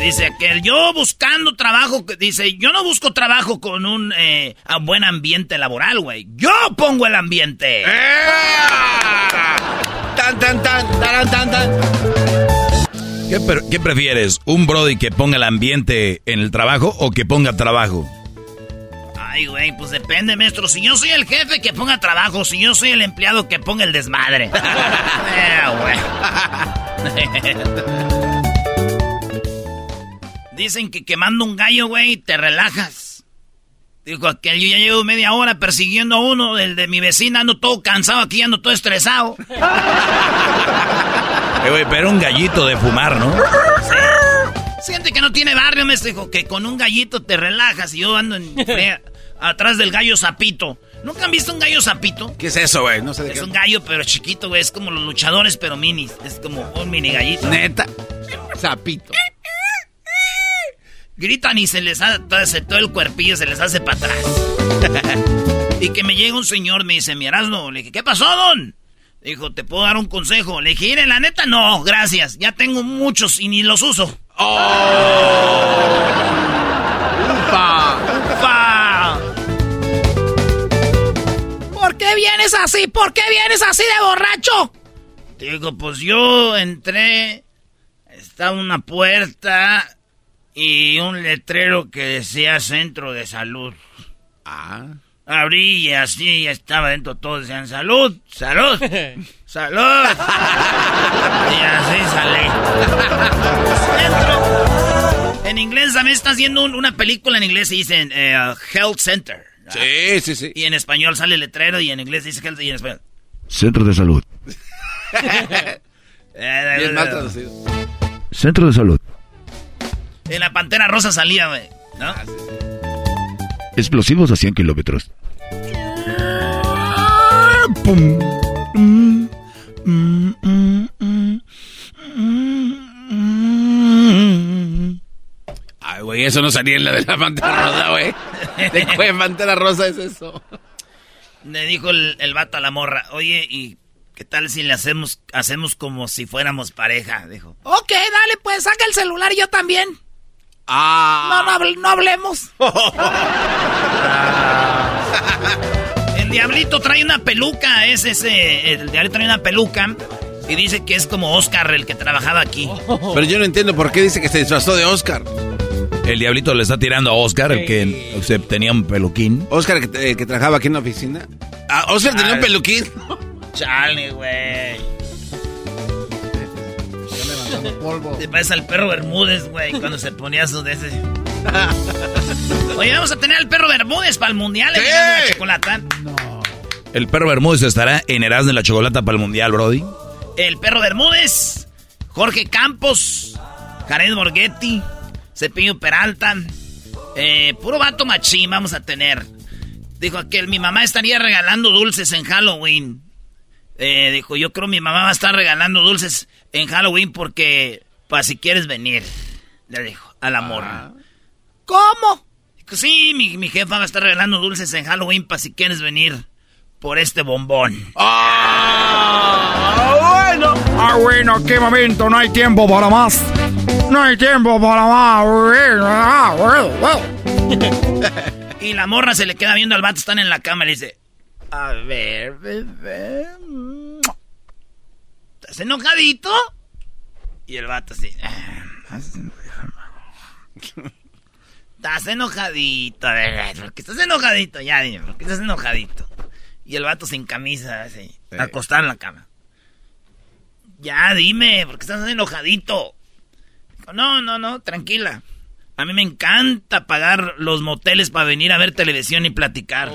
Dice que yo buscando trabajo, dice, yo no busco trabajo con un eh, a buen ambiente laboral, güey. Yo pongo el ambiente. Tan, tan, tan, tan, tan, tan. ¿Qué, pre- qué prefieres? ¿Un Brody que ponga el ambiente en el trabajo o que ponga trabajo? Ay, güey, pues depende, maestro. Si yo soy el jefe, que ponga trabajo. Si yo soy el empleado, que ponga el desmadre. (laughs) Eh, güey. (laughs) Dicen que quemando un gallo, güey, te relajas. Dijo aquel, yo ya llevo media hora persiguiendo a uno, el de mi vecina, ando todo cansado aquí, ando todo estresado. (laughs) Eh, güey, pero un gallito de fumar, ¿no? Siente que no tiene barrio, me dijo que con un gallito te relajas y yo ando en (laughs) atrás del gallo zapito. ¿Nunca han visto un gallo zapito? ¿Qué es eso, güey? No sé de Es qué. un gallo, pero chiquito, güey. Es como los luchadores, pero minis. Es como un mini gallito. Neta. Zapito. Gritan y se les hace todo, ese- todo el cuerpillo, se les hace para atrás. (laughs) y que me llega un señor, me dice, mi Erasmo. Le dije, ¿qué pasó, don? Dijo, ¿te puedo dar un consejo? Le dije, "Mire, la neta, no, gracias. Ya tengo muchos y ni los uso. ¡Ufa! ¡Ufa! ¿Por qué vienes así? ¿Por qué vienes así de borracho? Digo, pues yo entré, estaba una puerta y un letrero que decía centro de salud. Ah. Abrí y así estaba dentro, todos decían salud, salud, (laughs) salud. y así salí. Entro. En inglés también está haciendo un- una película en inglés y dicen eh, Health Center. Sí, sí, sí. Y en español sale el letrero y en inglés dice Health y en español. Centro de salud. (laughs) Bien mal traducido. Centro de salud. En la Pantera Rosa salía, güey. ¿No? Explosivos a 100 kilómetros. Ay, güey, eso no salía en la de la pantera rosa, güey. ¿De qué pantera rosa es eso? Le dijo el, el vato a la morra, oye, ¿y qué tal si le hacemos, hacemos como si fuéramos pareja? Dijo. Ok, dale, pues saca el celular yo también. Ah. No, no, hable- no hablemos. (laughs) el diablito trae una peluca, es ese, el diablito trae una peluca y dice que es como Oscar el que trabajaba aquí. Pero yo no entiendo por qué dice que se disfrazó de Oscar. El diablito le está tirando a Oscar, el que o sea, tenía un peluquín. Oscar, que, que trabajaba aquí en la oficina. Ah, Oscar tenía un peluquín. (laughs) Chale, güey. Te parece al perro Bermúdez, güey, cuando se ponía su de ese. Oye, vamos a tener al perro Bermúdez para el mundial en Erasmo y la chocolata. El perro Bermúdez estará en Erasmo de la Chocolata para el Mundial, Brody. El perro Bermúdez, Jorge Campos, Jared Borghetti, Cepillo Peralta, eh, puro vato machín vamos a tener. Dijo aquel, mi mamá estaría regalando dulces en Halloween. Eh, dijo, yo creo mi mamá va a estar regalando dulces en Halloween porque, para si quieres venir, le dijo a la morra. ¿Cómo? Dijo, sí, mi, mi jefa va a estar regalando dulces en Halloween para si quieres venir por este bombón. ¡Ah, bueno! ¡Ah, bueno! ¡Qué momento! No hay tiempo para más. No hay tiempo para más. Ah. (laughs) Y la morra se le queda viendo al vato, están en la cama y le dice, a ver, bebé. ¿Estás enojadito? Y el vato así. "Ah, (laughs) Estás enojadito, bebé. ¿Por qué estás enojadito? Ya dime, ¿por qué estás enojadito? Y el vato sin camisa, así, acostado en la cama. Ya dime, ¿por qué estás enojadito? No, no, no, tranquila. A mí me encanta pagar los moteles para venir a ver televisión y platicar.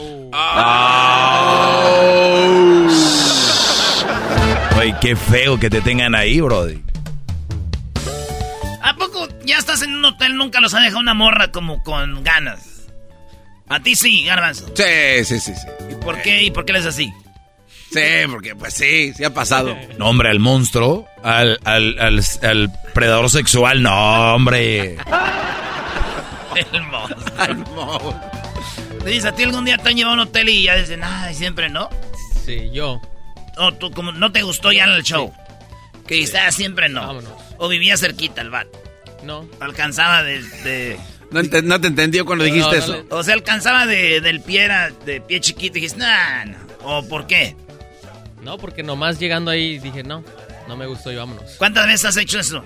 Oye, qué feo que te tengan ahí, Brody. ¿A poco ya estás en un hotel? Nunca los ha dejado una morra como con ganas. A ti sí, Garbanzo. Sí, sí, sí, sí. ¿Y por qué? ¿Y por qué eres así? Sí, porque pues sí, sí ha pasado. (laughs) No, hombre, al monstruo, al, al, al, al predador sexual, no, hombre. El monstruo. Le dices, ¿a ti algún día te han llevado a un hotel y ya dicen, ay, siempre no? Sí, yo. o tú como no te gustó ya el show. Que estaba siempre no. Vámonos. O vivía cerquita el vato. No. Alcanzaba de... de- No, ente- no te entendió cuando dijiste no eso. o sea, alcanzaba de, del pie, era de pie chiquito y dijiste, nah, no. ¿O por qué? No, porque nomás llegando ahí dije, no, no me gustó y vámonos. ¿Cuántas veces has hecho eso?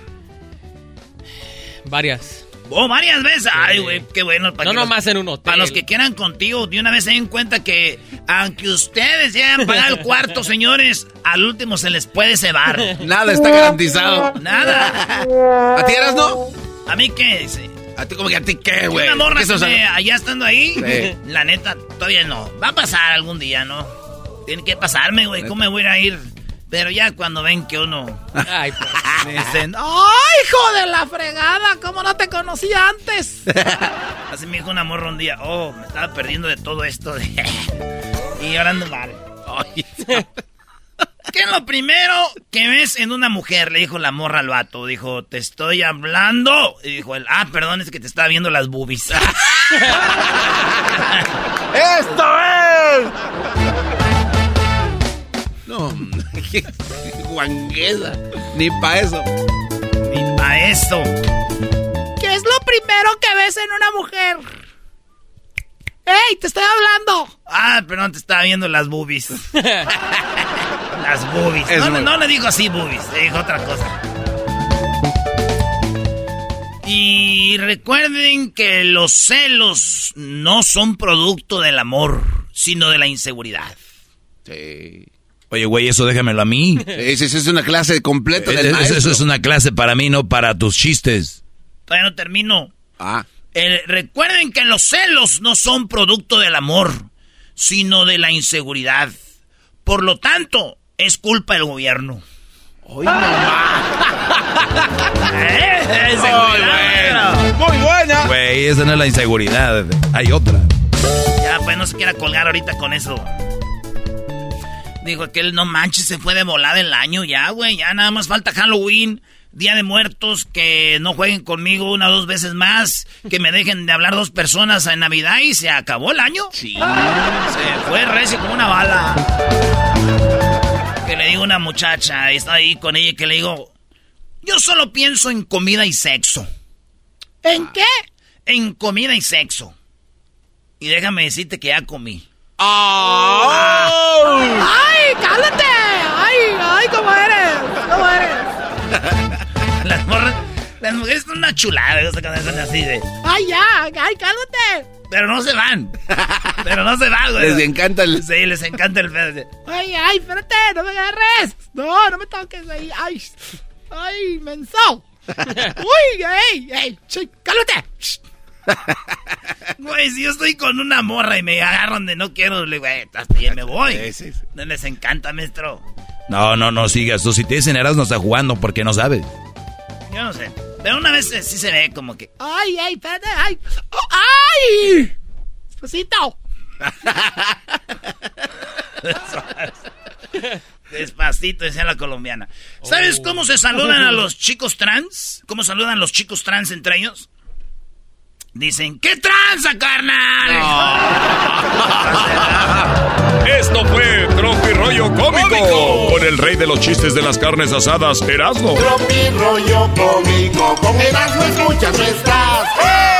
Varias. Oh, varias veces. Ay, güey, qué bueno. No que los- nomás en un hotel. Para los que quieran contigo, de una vez se den cuenta que, aunque ustedes llegan a pagar el cuarto, (laughs) señores, al último se les puede cebar. Nada está garantizado. Nada. ¿A ti eras no? ¿A mí qué? ¿A ti como que a ti qué, güey? Una morra ¿Qué que allá estando ahí, Sí. la neta, todavía no. Va a pasar algún día, ¿no? Tiene que pasarme, güey. ¿Cómo me voy a ir? Pero ya cuando ven que uno... Ay, pues. (laughs) Me dicen, (laughs) ¡Ay, hijo de la fregada! ¿Cómo no te conocí antes? (laughs) Así me dijo una morra un día, oh, me estaba perdiendo de todo esto. de- y ahora ando mal. ¿Qué es lo primero que ves en una mujer? Le dijo la morra al vato. Dijo, te estoy hablando. Y dijo él, ah, perdón, es que te estaba viendo las boobies. ¡Esto es! No, qué (laughs) guanguesa. Ni pa' eso. Ni pa' eso. ¿Qué es lo primero que ves en una mujer? ¡Ey, te estoy hablando! Ah, perdón, te estaba viendo las boobies. (laughs) las boobies. Es No, no, muy- no le dijo así boobies, le dijo otra cosa. Y recuerden que los celos no son producto del amor, sino de la inseguridad. Sí. Oye, güey, eso déjamelo a mí. (laughs) Sí, es una clase completa del Eso, maestro. eso es una clase para mí, no para tus chistes. Todavía no termino. Ah. Eh, recuerden que los celos no son producto del amor, sino de la inseguridad. Por lo tanto, es culpa del gobierno. (laughs) Eh, Muy cuidado. buena. Muy buena. Güey, esa no es la inseguridad. Hay otra. Ya, pues no se quiera colgar ahorita con eso. Dijo que él no manches, se fue de volada el año ya, güey. Ya nada más falta Halloween, Día de Muertos, que no jueguen conmigo una o dos veces más, que me dejen de hablar dos personas en Navidad y se acabó el año. Sí. Se fue recio como una bala. Que le digo a una muchacha, y está ahí con ella, que le digo, yo solo pienso en comida y sexo. ¿En qué? En comida y sexo. Y déjame decirte que ya comí. ¡Ay, cállate! ¡Ay, ay, cómo eres! ¿Cómo eres? (laughs) Las morras, las mujeres son una chulada, cuando son así de. ¡Ay, ya! ¡Ay, cállate! Pero no se van. Pero no se van, güey. Les encanta el... Sí, les encanta el pedo. ¡Ay, ay, espérate! ¡No me agarres! ¡No, no me toques ahí! ¡Ay! ¡Ay, menso! (laughs) ¡Uy, ey, ey! ¡Sí, ¡Cálmate! (laughs) Güey, si yo estoy con una morra y me agarran de no quiero, le güey, hasta ahí me voy. Sí, sí, sí. No les encanta, maestro. No, no, no sigas. Tú si te dicen Eras no está jugando porque no sabes. Yo no sé. Pero una vez eh, sí se ve como que. ¡Ay, ay, espérate! ¡Ay! ¡Oh, ¡Ay! ¡Despacito! (laughs) Despacito, decía la colombiana. ¿Sabes cómo se saludan a los chicos trans? ¿Cómo saludan los chicos trans entre ellos? Dicen, ¿qué tranza, carnal? (laughs) Esto fue Tropi Rollo Cómico, con el rey de los chistes de las carnes asadas, Erasmo. Tropi rollo cómico, con Erasmo escuchas no estás. ¡Eso!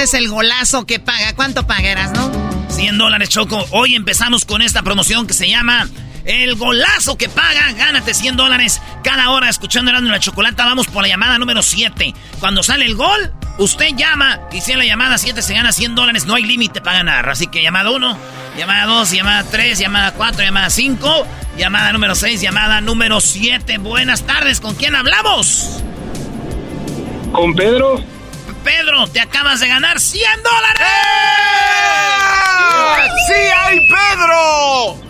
Ese es el golazo que paga. ¿Cuánto pagarás, no? 100 dólares, Choco. Hoy empezamos con esta promoción que se llama El Golazo que Paga. Gánate 100 dólares cada hora escuchando Erasmo y la Chocolata. Vamos por la llamada número 7. Cuando sale el gol, usted llama y si en la llamada 7 se gana 100 dólares, no hay límite para ganar. Así que llamada 1, llamada 2, llamada 3, llamada 4, llamada 5, llamada número 6, llamada número 7. Buenas tardes, ¿con quién hablamos? Con Pedro. Pedro, te acabas de ganar 100 dólares. ¡Sí hay Pedro!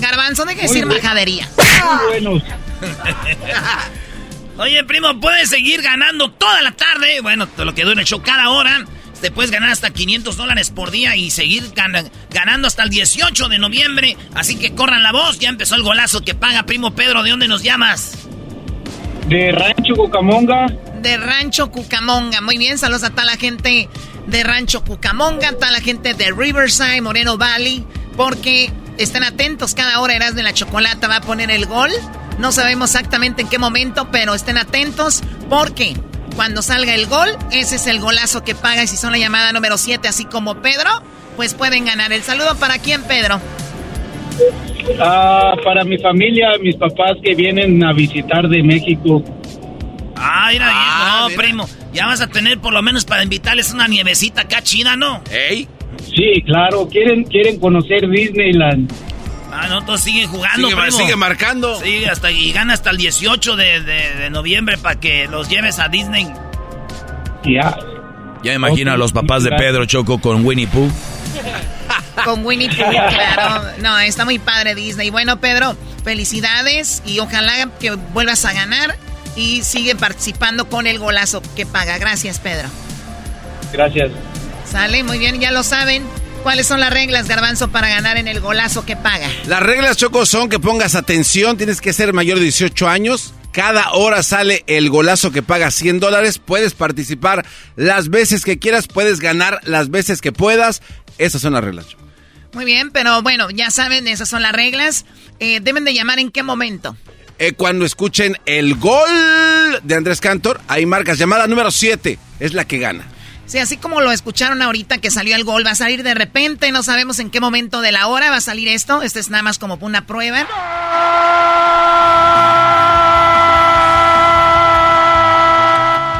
Garbanzo, deja de decir Muy bien. majadería. Buenos. (laughs) Oye, primo, puedes seguir ganando toda la tarde. Bueno, todo lo que dure el show cada hora. te puedes ganar hasta 500 dólares por día y seguir ganando hasta el 18 de noviembre. Así que corran la voz, ya empezó el golazo que paga primo Pedro. ¿De dónde nos llamas? De Rancho Cucamonga. De Rancho Cucamonga. Muy bien, saludos a toda la gente de Rancho Cucamonga, toda la gente de Riverside, Moreno Valley, porque estén atentos, cada hora Eras de la Chocolata va a poner el gol. No sabemos exactamente en qué momento, pero estén atentos porque cuando salga el gol, ese es el golazo que paga y si son la llamada número 7, así como Pedro, pues pueden ganar. El saludo para quién, Pedro. Ah, para mi familia, mis papás que vienen a visitar de México. Ah, mira, ah, no, primo. Ya vas a tener por lo menos para invitarles una nievecita acá china, ¿no? ¿Ey? Sí, claro, quieren, quieren conocer Disneyland. Ah, no, todos siguen jugando, sigue, primo. Sigue marcando. Sí, hasta, y gana hasta el 18 de, noviembre para que los lleves a Disney. Ya. Ya imagino a los papás de Pedro Choco con Winnie Pooh. Con Winnie Pooh, (laughs) claro. No, está muy padre Disney. Bueno, Pedro, felicidades y ojalá que vuelvas a ganar y sigue participando con el golazo que paga. Gracias, Pedro. Gracias. Sale, muy bien, ya lo saben. ¿Cuáles son las reglas, Garbanzo, para ganar en el golazo que paga? Las reglas, Choco, son que pongas atención, tienes que ser mayor de 18 años. Cada hora sale el golazo que paga 100 dólares. Puedes participar las veces que quieras, puedes ganar las veces que puedas. Esas son las reglas, Choco. Muy bien, pero bueno, ya saben, esas son las reglas. Eh, deben de llamar en qué momento. Eh, cuando escuchen el gol de Andrés Cantor, ahí marcas llamada número 7, es la que gana. Sí, así como lo escucharon ahorita que salió el gol, va a salir de repente, no sabemos en qué momento de la hora va a salir esto. Esto es nada más como una prueba.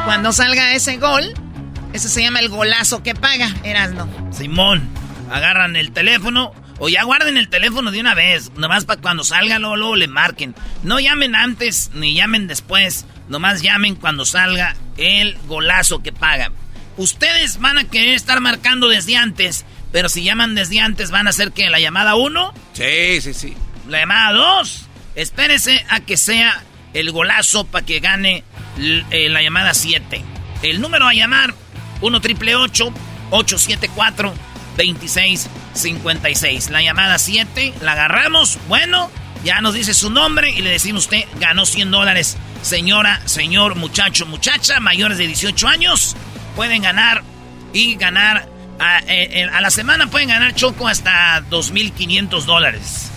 Cuando salga ese gol, ese se llama el golazo que paga, Erasno. Simón, agarran el teléfono o ya guarden el teléfono de una vez, nomás para cuando salga luego, luego le marquen. No llamen antes ni llamen después, nomás llamen cuando salga el golazo que paga. Ustedes van a querer estar marcando desde antes, pero si llaman desde antes van a hacer que la llamada 1. Sí, sí, sí. La llamada 2. Espérese a que sea el golazo para que gane eh, la llamada 7. El número a llamar 1 triple 874 2656. La llamada 7 la agarramos. Bueno, ya nos dice su nombre y le decimos usted ganó 100 dólares. Señora, señor, muchacho, muchacha, mayores de 18 años pueden ganar y ganar. Eh, eh, a, la semana pueden ganar Choco hasta 2.500 dólares.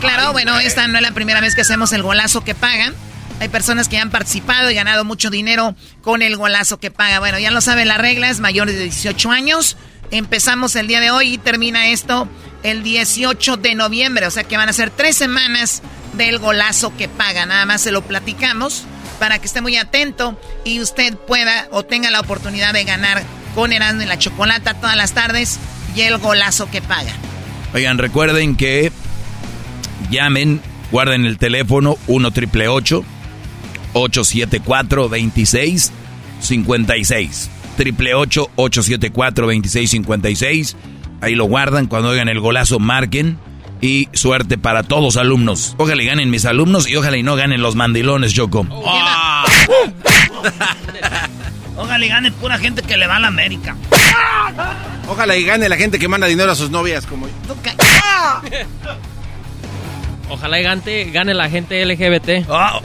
Claro, bueno, esta no es la primera vez que hacemos el golazo que pagan. Hay personas que han participado y ganado mucho dinero con el golazo que paga. Bueno, ya lo saben las reglas, mayores de 18 años. Empezamos el día de hoy y termina esto el 18 de noviembre. O sea que van a ser tres semanas del golazo que paga. Nada más se lo platicamos para que esté muy atento y usted pueda o tenga la oportunidad de ganar con Erasmo y la Chocolata todas las tardes y el golazo que paga. Oigan, recuerden que llamen, guarden el teléfono 1 triple 874 2656 triple 874 2656 Ahí lo guardan cuando oigan el golazo, marquen y suerte para todos alumnos. Ojalá y ganen mis alumnos y ojalá y no ganen los mandilones, Choco. Ah. (laughs) ojalá y gane pura gente que le va a la América. (laughs) Ojalá y gane la gente que manda dinero a sus novias como yo. (laughs) Ojalá y gane, gane la gente LGBT. Ah.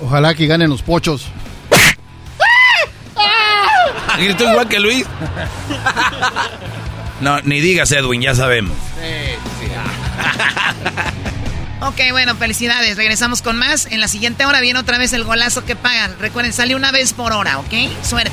Ojalá que ganen los pochos. Igual que Luis. No, ni digas Edwin, ya sabemos. ok, bueno, felicidades. Regresamos con más. En la siguiente hora viene otra vez el golazo que pagan. Recuerden, sale una vez por hora, ¿ok? Suerte.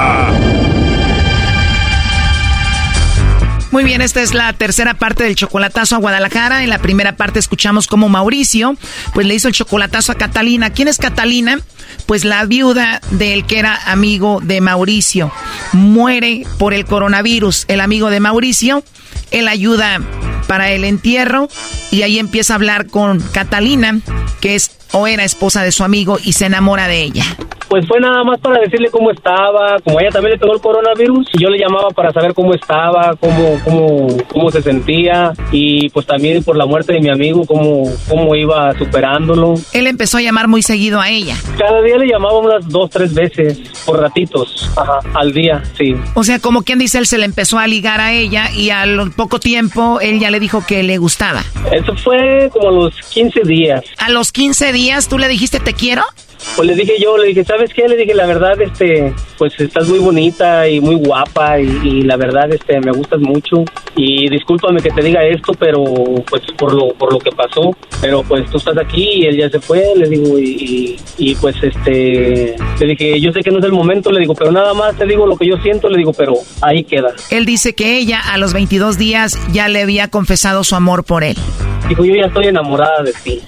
Muy bien, esta es la tercera parte del chocolatazo a Guadalajara. En la primera parte escuchamos cómo Mauricio, pues le hizo el chocolatazo a Catalina. ¿Quién es Catalina? Pues la viuda del que era amigo de Mauricio. Muere por el coronavirus. El amigo de Mauricio, él ayuda para el entierro y ahí empieza a hablar con Catalina, que es o era esposa de su amigo y se enamora de ella. Pues fue nada más para decirle cómo estaba, como ella también le pegó el coronavirus, y yo le llamaba para saber cómo estaba, cómo, cómo, cómo se sentía, y pues también por la muerte de mi amigo, cómo, cómo iba superándolo. Él empezó a llamar muy seguido a ella. Cada día le llamaba unas dos, tres veces, por ratitos, ajá, al día, sí. O sea, como quien dice, él se le empezó a ligar a ella y al poco tiempo él ya le dijo que le gustaba. Eso fue como a los 15 días. A los 15 días tú le dijiste te quiero? Pues le dije yo, le dije, ¿sabes qué? Le dije, la verdad, este, pues estás muy bonita y muy guapa y, la verdad, este, me gustas mucho y discúlpame que te diga esto, pero pues por lo, por lo que pasó, pero pues tú estás aquí y él ya se fue, le digo, y, y, pues este, le dije, yo sé que no es el momento, le digo, pero nada más te digo lo que yo siento, le digo, pero ahí queda. Él dice que ella a los 22 días ya le había confesado su amor por él. Dijo, yo ya estoy enamorada de ti.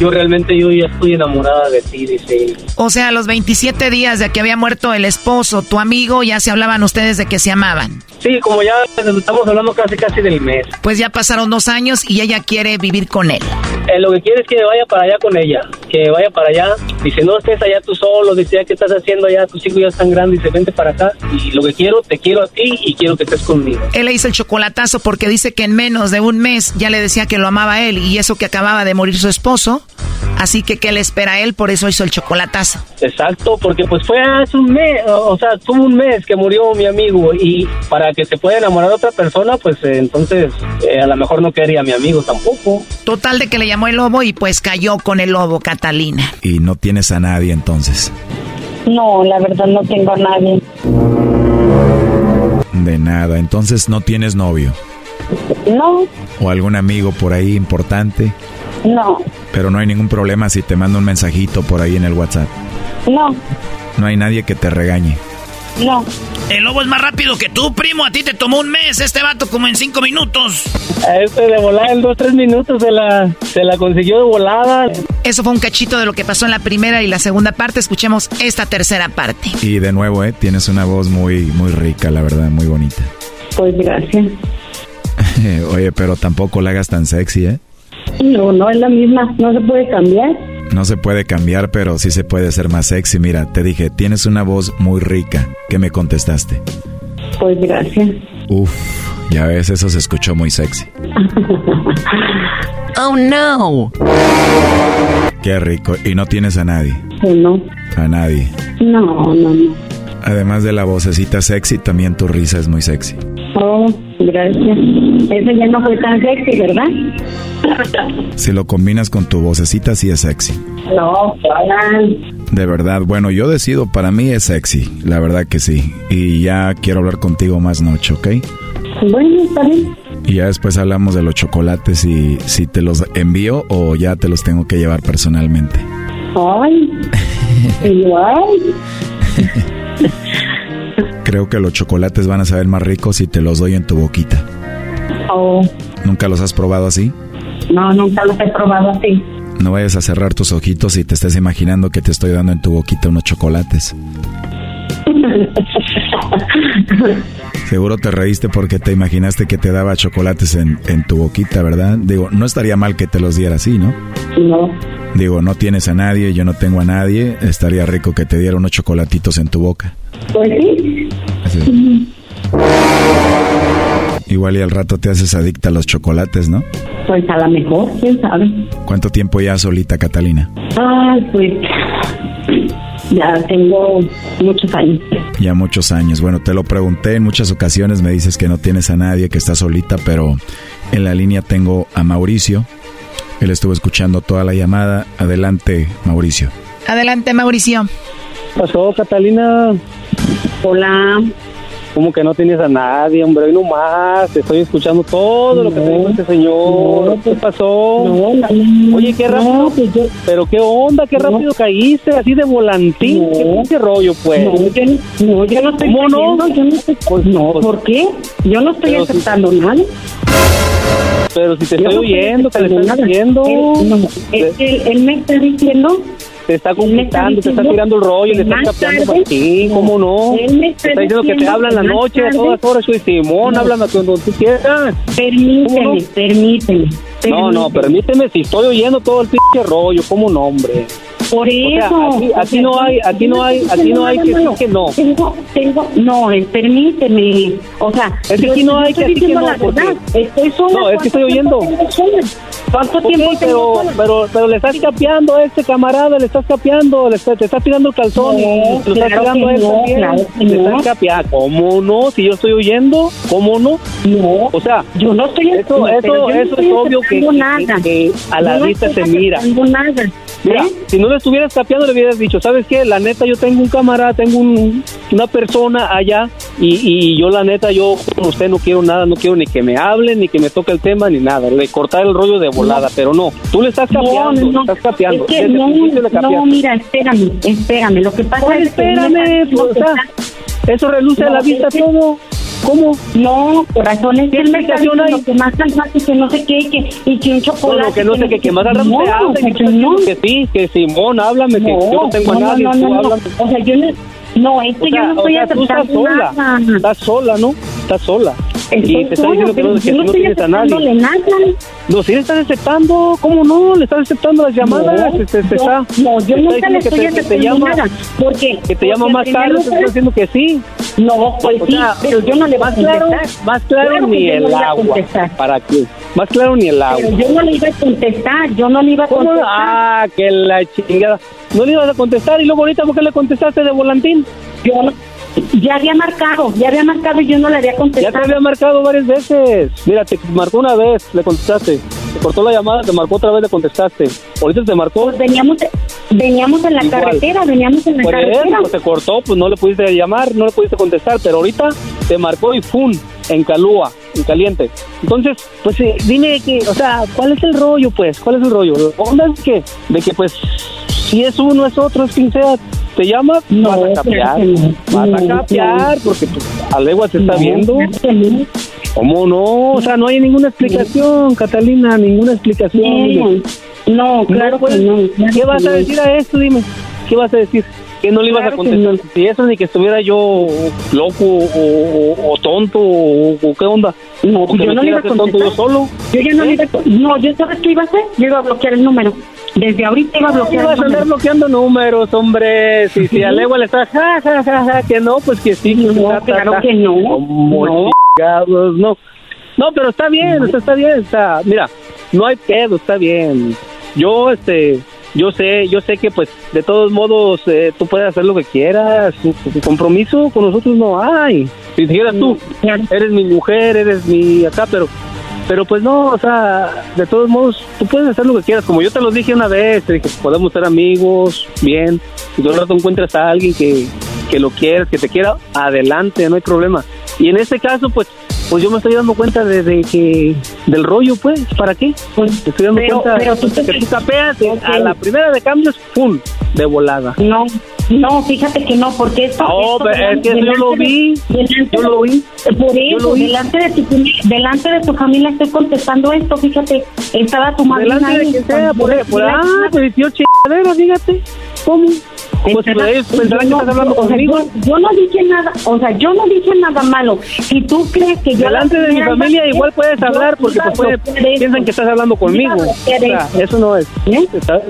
Yo realmente yo ya estoy enamorada de ti, dice O sea, a los 27 días de que había muerto el esposo, tu amigo, ya se hablaban ustedes de que se amaban. Sí, como ya estamos hablando casi casi del mes. Pues ya pasaron dos años y ella quiere vivir con él. Eh, lo que quiere es que vaya para allá con ella, que vaya para allá. Dice, no estés allá tú solo, dice, ¿qué estás haciendo allá? Tus hijos ya están grandes, dice, vente para acá. Y lo que quiero, te quiero a ti y quiero que estés conmigo. Él le hizo el chocolatazo porque dice que en menos de un mes ya le decía que lo amaba a él y eso que acababa de morir su esposo. Así que, ¿qué le espera a él? Por eso hizo el chocolatazo. Exacto, porque pues fue hace un mes, o sea, tuvo un mes que murió mi amigo y para que se pueda enamorar de otra persona, pues eh, entonces eh, a lo mejor no quería a mi amigo tampoco. Total de que le llamó el lobo y pues cayó con el lobo, Catalina. Y no tienes a nadie entonces. No, la verdad no tengo a nadie. De nada, entonces no tienes novio. No. ¿O algún amigo por ahí importante? No. Pero no hay ningún problema si te mando un mensajito por ahí en el WhatsApp. No. No hay nadie que te regañe. No. El lobo es más rápido que tú, primo. A ti te tomó un mes, este vato como en cinco minutos. A este de volada en dos, tres minutos se la, se la consiguió de volada. Eso fue un cachito de lo que pasó en la primera y la segunda parte. Escuchemos esta tercera parte. Y de nuevo, ¿eh? Tienes una voz muy, muy rica, la verdad, muy bonita. Pues gracias. (laughs) Oye, pero tampoco la hagas tan sexy, ¿eh? No, no es la misma. No se puede cambiar. No se puede cambiar, pero sí se puede ser más sexy. Mira, te dije, tienes una voz muy rica. ¿Qué me contestaste? Pues gracias. Uf, ya ves, eso se escuchó muy sexy. (laughs) oh no. Qué rico. ¿Y no tienes a nadie? No. A nadie. No, no, no. Además de la vocecita sexy, también tu risa es muy sexy. Oh, gracias. Eso ya no fue tan sexy, ¿verdad? Si lo combinas con tu vocecita, sí es sexy. No, De verdad, bueno, yo decido, para mí es sexy, la verdad que sí. Y ya quiero hablar contigo más noche, ¿ok? Bueno, está bien. Y ya después hablamos de los chocolates y si te los envío o ya te los tengo que llevar personalmente. Ay, (laughs) igual. (laughs) Creo que los chocolates van a saber más ricos si te los doy en tu boquita. Oh. ¿Nunca los has probado así? No, nunca los he probado así. No vayas a cerrar tus ojitos y te estés imaginando que te estoy dando en tu boquita unos chocolates. (laughs) Seguro te reíste porque te imaginaste que te daba chocolates en, en, tu boquita, ¿verdad? Digo, no estaría mal que te los diera así, ¿no? No. Digo, no tienes a nadie, yo no tengo a nadie, estaría rico que te diera unos chocolatitos en tu boca. Pues sí. Sí. Igual y al rato te haces adicta a los chocolates, ¿no? Pues a lo mejor, quién sabe. ¿Cuánto tiempo ya solita, Catalina? Ay, pues ya tengo muchos años. Ya muchos años. Bueno, te lo pregunté en muchas ocasiones, me dices que no tienes a nadie, que estás solita, pero en la línea tengo a Mauricio. Él estuvo escuchando toda la llamada. Adelante, Mauricio. Adelante, Mauricio. Pasó, Catalina? Hola. ¿Cómo que no tienes a nadie, hombre? Hoy nomás, te estoy escuchando todo lo que te dijo este señor. ¿Qué pasó? No, no, no, Oye, qué rápido. no, pues yo- Pero qué onda, qué rápido caíste, así de volantín. No. ¿Qué pinche rollo, pues? No, yo, no- no, yo no estoy ¿Cómo no? yo no estoy- Pues no, pues- ¿por qué? Yo no estoy Pero si- aceptando nada. Pero si te Yo estoy no oyendo, que le nada. diciendo. Él, no, él, él me está diciendo Te está está conquistando, te está tirando el rollo, le capeando tarde- para ti, ¿cómo no? Él me está Te diciendo que te diciendo habla en la noche, a tarde- todas horas, soy Simón, No. háblame cuando tú quieras. Permíteme, ¿Cómo no? permíteme. No, no, permíteme, si estoy oyendo todo el pinche rollo, ¿cómo no, hombre? Por O sea, eso. aquí- aquí no hay- aquí no hay- aquí no hay que decir que no. Tengo, tengo, no, eh, permíteme. O sea, Es que aquí no hay que decir que no. Estoy sola. No, es que estoy ¿Cuánto tiempo oyendo. ¿Cuánto tiempo pero, pero, pero le estás capeando a este camarada, le estás capeando, le está- te está tirando el calzón y estás tirando a él le estás capeando. ¿Cómo no? Si yo estoy oyendo, ¿cómo no? No, O sea, yo no estoy eso, eso, eso es obvio que, a la vista se mira. Mira, ¿Eh? si no le estuvieras capeando, le hubieras dicho, ¿sabes qué? La neta, yo tengo un camarada, tengo un- una persona allá y, y yo, la neta, yo con usted no quiero nada, no quiero ni que me hable, ni que me toque el tema, ni nada. Le cortar el rollo de volada, pero no. Tú le estás capeando, No, no, estás capeando. Es que no, mira, espérame, espérame. Lo que pasa Pues es que espérame, pues, o sea, Eso reluce a la vista que- todo. ¿Cómo? No, corazón, es que él me está explicación hay? que más salvaje, que no sé qué, que, y que un chocolate. no, que no sé, que, que más al rato que, sí, que Simón, háblame, que yo no tengo a nadie, no, tú háblame. O sea, yo no, no, es que O sea, yo no estoy sea, tú estás aceptando sola, nada. estás sola, ¿no? Estás sola. Y te está diciendo que no, que no tienes a nadie. nada. No, si le estás aceptando, ¿cómo no? Le estás aceptando las llamadas, No, te, te- te yo- está, no, yo nunca le estoy aceptando nada. porque que te llama más tarde, te está diciendo que sí. No, pues O sí, sea, pero yo no le voy a contestar. más claro ni no el agua. ¿Para qué? Más claro ni el agua. Pero yo no le iba a contestar, yo no le iba a contestar. Ah, que la chingada. No le ibas a contestar y luego ahorita ¿por qué le contestaste de volantín? Yo no- ya había marcado, ya había marcado y yo no le había Ya contestado. te había marcado varias veces. Mira, te marcó una vez, le contestaste. Te cortó la llamada, te marcó otra vez, le contestaste. Ahorita te marcó. Pues veníamos, veníamos en la Igual. carretera, veníamos en la Por eso, carretera. pues te cortó, pues no le pudiste llamar, no le pudiste contestar, pero ahorita te marcó y ¡fum! En calúa, en caliente. Entonces, pues eh, dime que, o sea, ¿cuál es el rollo, pues? ¿Cuál es el rollo? La onda es que, de que, pues, si es uno, es otro, es quien sea, te llama, No, vas a claro capear. no. Vas a No, capear, no. porque pues, a legua se está No, viendo. claro no. ¿Cómo no? O sea, no hay ninguna explicación, Catalina, ninguna explicación. No, claro No, pues, que no. claro ¿Qué vas a no. decir a esto? Dime. ¿Qué vas a decir? Que no le ibas Claro a contestar. Si eso ni que estuviera yo loco o, o- o tonto o, o qué onda. No, yo no le iba a hacer tonto contestar. yo solo. Yo ya no ¿Eh? le iba a... No, yo sabes qué iba a hacer. Yo iba a bloquear el número. Desde ahorita iba a bloquear a andar bloqueando números, hombre. Si, si a legua le está ja, ja, ja, ja, que no, pues que sí. No, claro que no. No. no. No, pero está bien, o sea, está bien, está, mira, no hay pedo, está bien. Yo, este, yo sé, yo sé que pues de todos modos eh, tú puedes hacer lo que quieras, compromiso con nosotros no hay. Si dijeras tú, Claro. eres mi mujer, eres mi acá, pero pero pues no, o sea, de todos modos, tú puedes hacer lo que quieras. Como yo te lo dije una vez, te dije, podemos ser amigos, bien. Si tú al rato encuentras a alguien que, que lo quieras, que te quiera, adelante, no hay problema. Y en este caso, pues, pues yo me estoy dando cuenta de, de que, del rollo, pues, ¿para qué? Pues, Me estoy dando pero- cuenta pero tú te- que tú capeas, a la primera de cambios, ¡pum! de volada. No, no, fíjate que no, porque esto... No, esto pero es que yo lo vi, delante yo lo vi. Por eso, delante de, tu, delante de tu familia estoy contestando esto, fíjate, estaba tu madrina Delante de ahí, quien sea, por, por la- ah, pues yo chingadera, fíjate, ¿cómo? Pues si ellos pensarán que estás hablando conmigo. Yo, no dije nada, o sea, yo no dije nada malo. Si tú crees que yo... Delante de mi familia igual puedes hablar porque pues puede, piensan que estás hablando conmigo. O sea, eso no es. ¿Eh?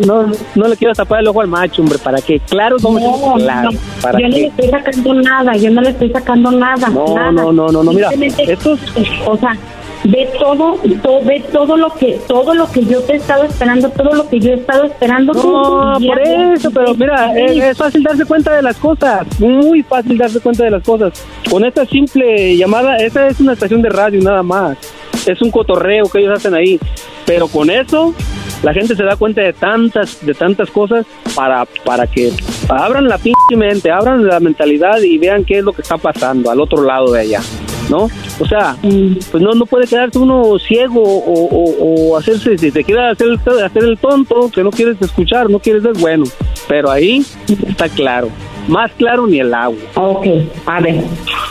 No, no le quiero tapar el ojo al macho, hombre, ¿para qué? Claro, no, claro. ¿para yo no le estoy sacando nada, yo no le estoy sacando nada. No, nada. no, no, no, no, mira, estos- O sea, ve todo, todo, ve todo lo que, todo lo que yo te he estado esperando, todo lo que yo he estado esperando. No, por eso, pero mira, es, es fácil darse cuenta de las cosas, muy fácil darse cuenta de las cosas. Con esta simple llamada, esta es una estación de radio nada más, es un cotorreo que ellos hacen ahí, pero con eso la gente se da cuenta de tantas, de tantas cosas para, para que abran la pinche mente, abran la mentalidad y vean qué es lo que está pasando al otro lado de allá. ¿No? O sea, pues no, no puede quedarse uno ciego o, hacerse, si te quiere hacer hacer el tonto, que no quieres escuchar, no quieres ver, bueno, pero ahí está claro, más claro ni el agua. Ok, a ver,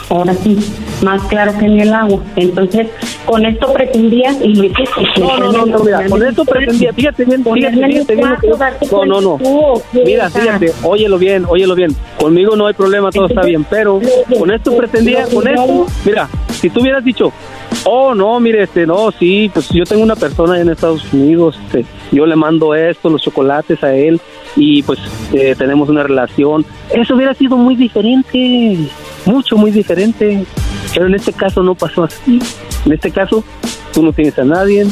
ahora sí, más claro que en el agua. Entonces, con esto pretendías y lo hiciste. No, no, no, no, mira, con esto pretendía, fíjate bien, fíjate, Ponerme en fíjate bien No, no, no. Mira, fíjate, óyelo bien, óyelo bien. Conmigo no hay problema, todo está bien, pero con esto pretendía, con esto, mira, si tú hubieras dicho, oh, no, mire, este, no, sí, pues yo tengo una persona en Estados Unidos, este, yo le mando esto, los chocolates a él, y pues eh, tenemos una relación. Eso hubiera sido muy diferente, mucho, muy diferente. Pero en este caso no pasó así. En este caso, tú no tienes a nadie,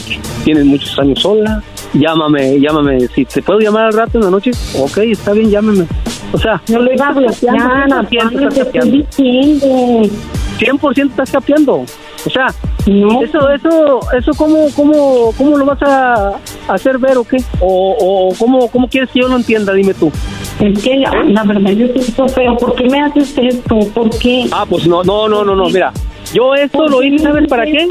tienes muchos años sola. Llámame, llámame. Si te puedo llamar al rato en la noche, ok, está bien, llámame. O sea, No lo iba a bloquear, ¿100% Pablo, estás capeando. diciendo. 100% estás capeando. O sea, eso, eso, eso, ¿cómo, cómo, cómo lo vas a hacer ver o qué? O, o cómo, cómo quieres que yo lo entienda, dime tú. Es que la, la verdad yo siento feo. ¿Por qué me haces esto? ¿Por qué? Ah, pues no, no, no, no, no, mira. Yo esto ¿Por lo hice, ¿sabes para qué?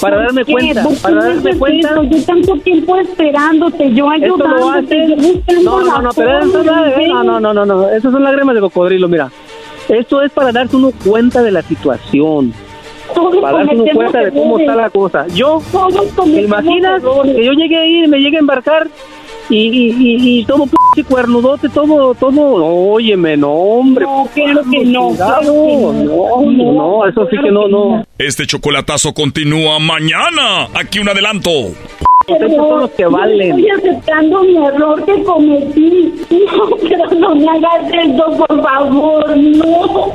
Para ¿Por darme qué? cuenta, ¿Por qué para me darme cuenta. Yo tanto tiempo esperándote, yo ayudándote, yo No, no, no, pero eso no, no, no, no, no, esas son lágrimas de cocodrilo, mira. Esto es para darse uno cuenta de la situación. Todos Para darse cometemos cuenta de cómo está la cosa. Yo, ¿te imaginas que yo llegué ahí y me llegue a embarcar y, y, y, y todo p cuernudote, todo, todo, óyeme, no, hombre. No, claro que no, claro que no. no, no, no, eso sí que no, no. Este chocolatazo continúa mañana. Aquí un adelanto. Esos son los que valen. Estoy aceptando mi error que cometí. No, pero no me hagas esto, por favor, no.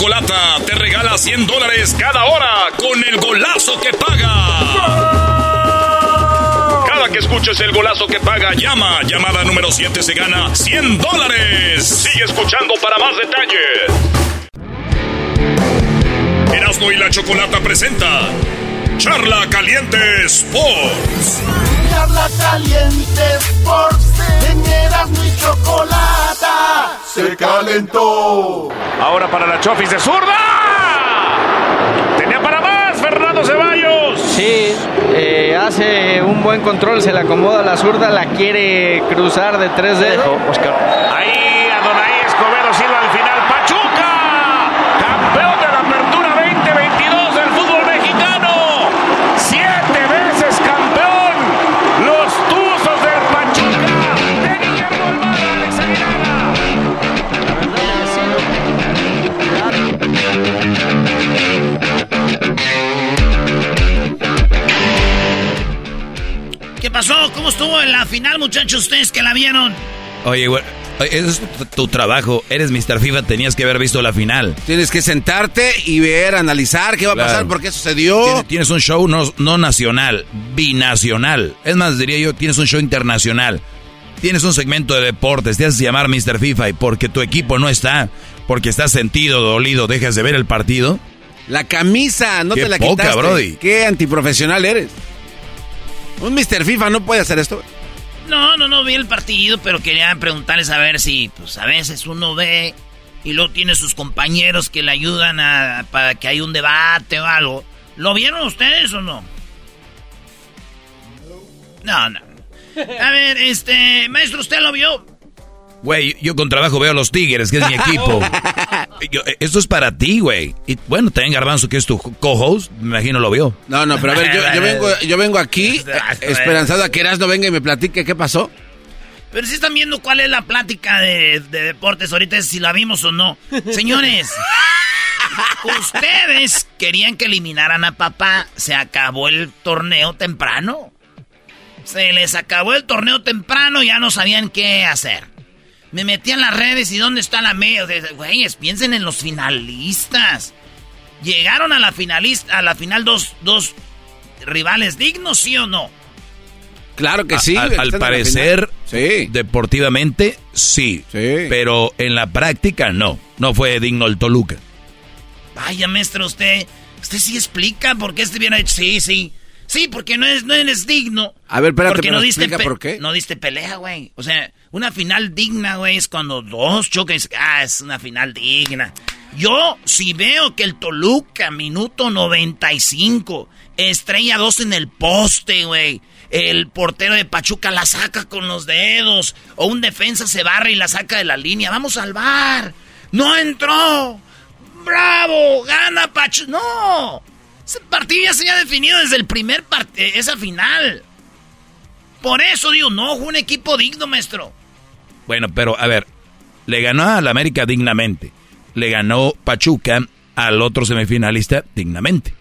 Chocolata te regala 100 dólares cada hora con el golazo que paga. Cada que escuches el golazo que paga, llama. Llamada número 7 se gana 100 dólares. Sigue escuchando para más detalles. Erasno y la chocolata presenta Charla Caliente Sports. Charla caliente Sports, en Erasmo y Chocolata, se calentó. Ahora para la Chofis de zurda. Tenía para más Fernando Ceballos. Sí, eh, hace un buen control, se le acomoda la zurda, la quiere cruzar de tres dedos. Oscar. Ahí pasó? ¿Cómo estuvo en la final, muchachos? Ustedes que la vieron. Oye, güey, Ese es tu, tu trabajo. Eres Mr. FIFA, tenías que haber visto la final. Tienes que sentarte y ver, analizar qué va a pasar, por qué sucedió. Tienes, tienes un show no, no nacional, binacional. Es más, diría yo, tienes un show internacional. Tienes un segmento de deportes, te haces llamar Mr. FIFA y porque tu equipo no está, porque estás sentido, dolido, dejas de ver el partido. La camisa, no Qué te la poca, quitaste. brody. Qué antiprofesional eres. Un Mr. FIFA no puede hacer esto. No, no, no vi el partido, pero quería preguntarles a ver si, pues a veces uno ve y luego tiene sus compañeros que le ayudan a, para que haya un debate o algo. ¿Lo vieron ustedes o no? No, no. A ver, este, maestro, ¿usted lo vio? Güey, yo con trabajo veo a los Tigres, que es mi equipo. (laughs) Yo- eh, esto es para ti, güey. Y bueno, también Garbanzo, que es tu co-host, me imagino lo vio. No, no, pero a ver, yo, yo vengo, yo vengo aquí (laughs) eh, esperanzado a que Erasmo venga y me platique qué pasó. Pero si están viendo cuál es la plática de, de deportes ahorita, es si la vimos o no. Señores, (laughs) ustedes querían que eliminaran a papá. Se acabó el torneo temprano. Se les acabó el torneo temprano, ya no sabían qué hacer. Me metí en las redes y ¿dónde está la media? Güeyes, piensen en los finalistas. Llegaron a la finalista, a la final dos, dos rivales dignos, ¿sí o no? Claro que A- sí. al, parecer, deportivamente, sí, Pero en la práctica, no. No fue digno el Toluca. Vaya, maestro, usted, usted sí explica por qué este bien hecho. Sí, sí. Sí, porque no, es, no eres digno. A ver, espérate, porque pero no diste por qué. No diste pelea, güey. O sea, una final digna, güey, es cuando dos choques. Ah, es una final digna. Yo, si veo que el Toluca, minuto 95, estrella 2 en el poste, güey. El portero de Pachuca la saca con los dedos. O un defensa se barra y la saca de la línea. Vamos al bar. No entró. ¡Bravo! ¡Gana Pachuca! ¡No! Ese partido ya se había definido desde el primer partido, esa final. Por eso digo, no, un equipo digno, maestro. Bueno, pero a ver, le ganó al América dignamente. Le ganó Pachuca al otro semifinalista dignamente.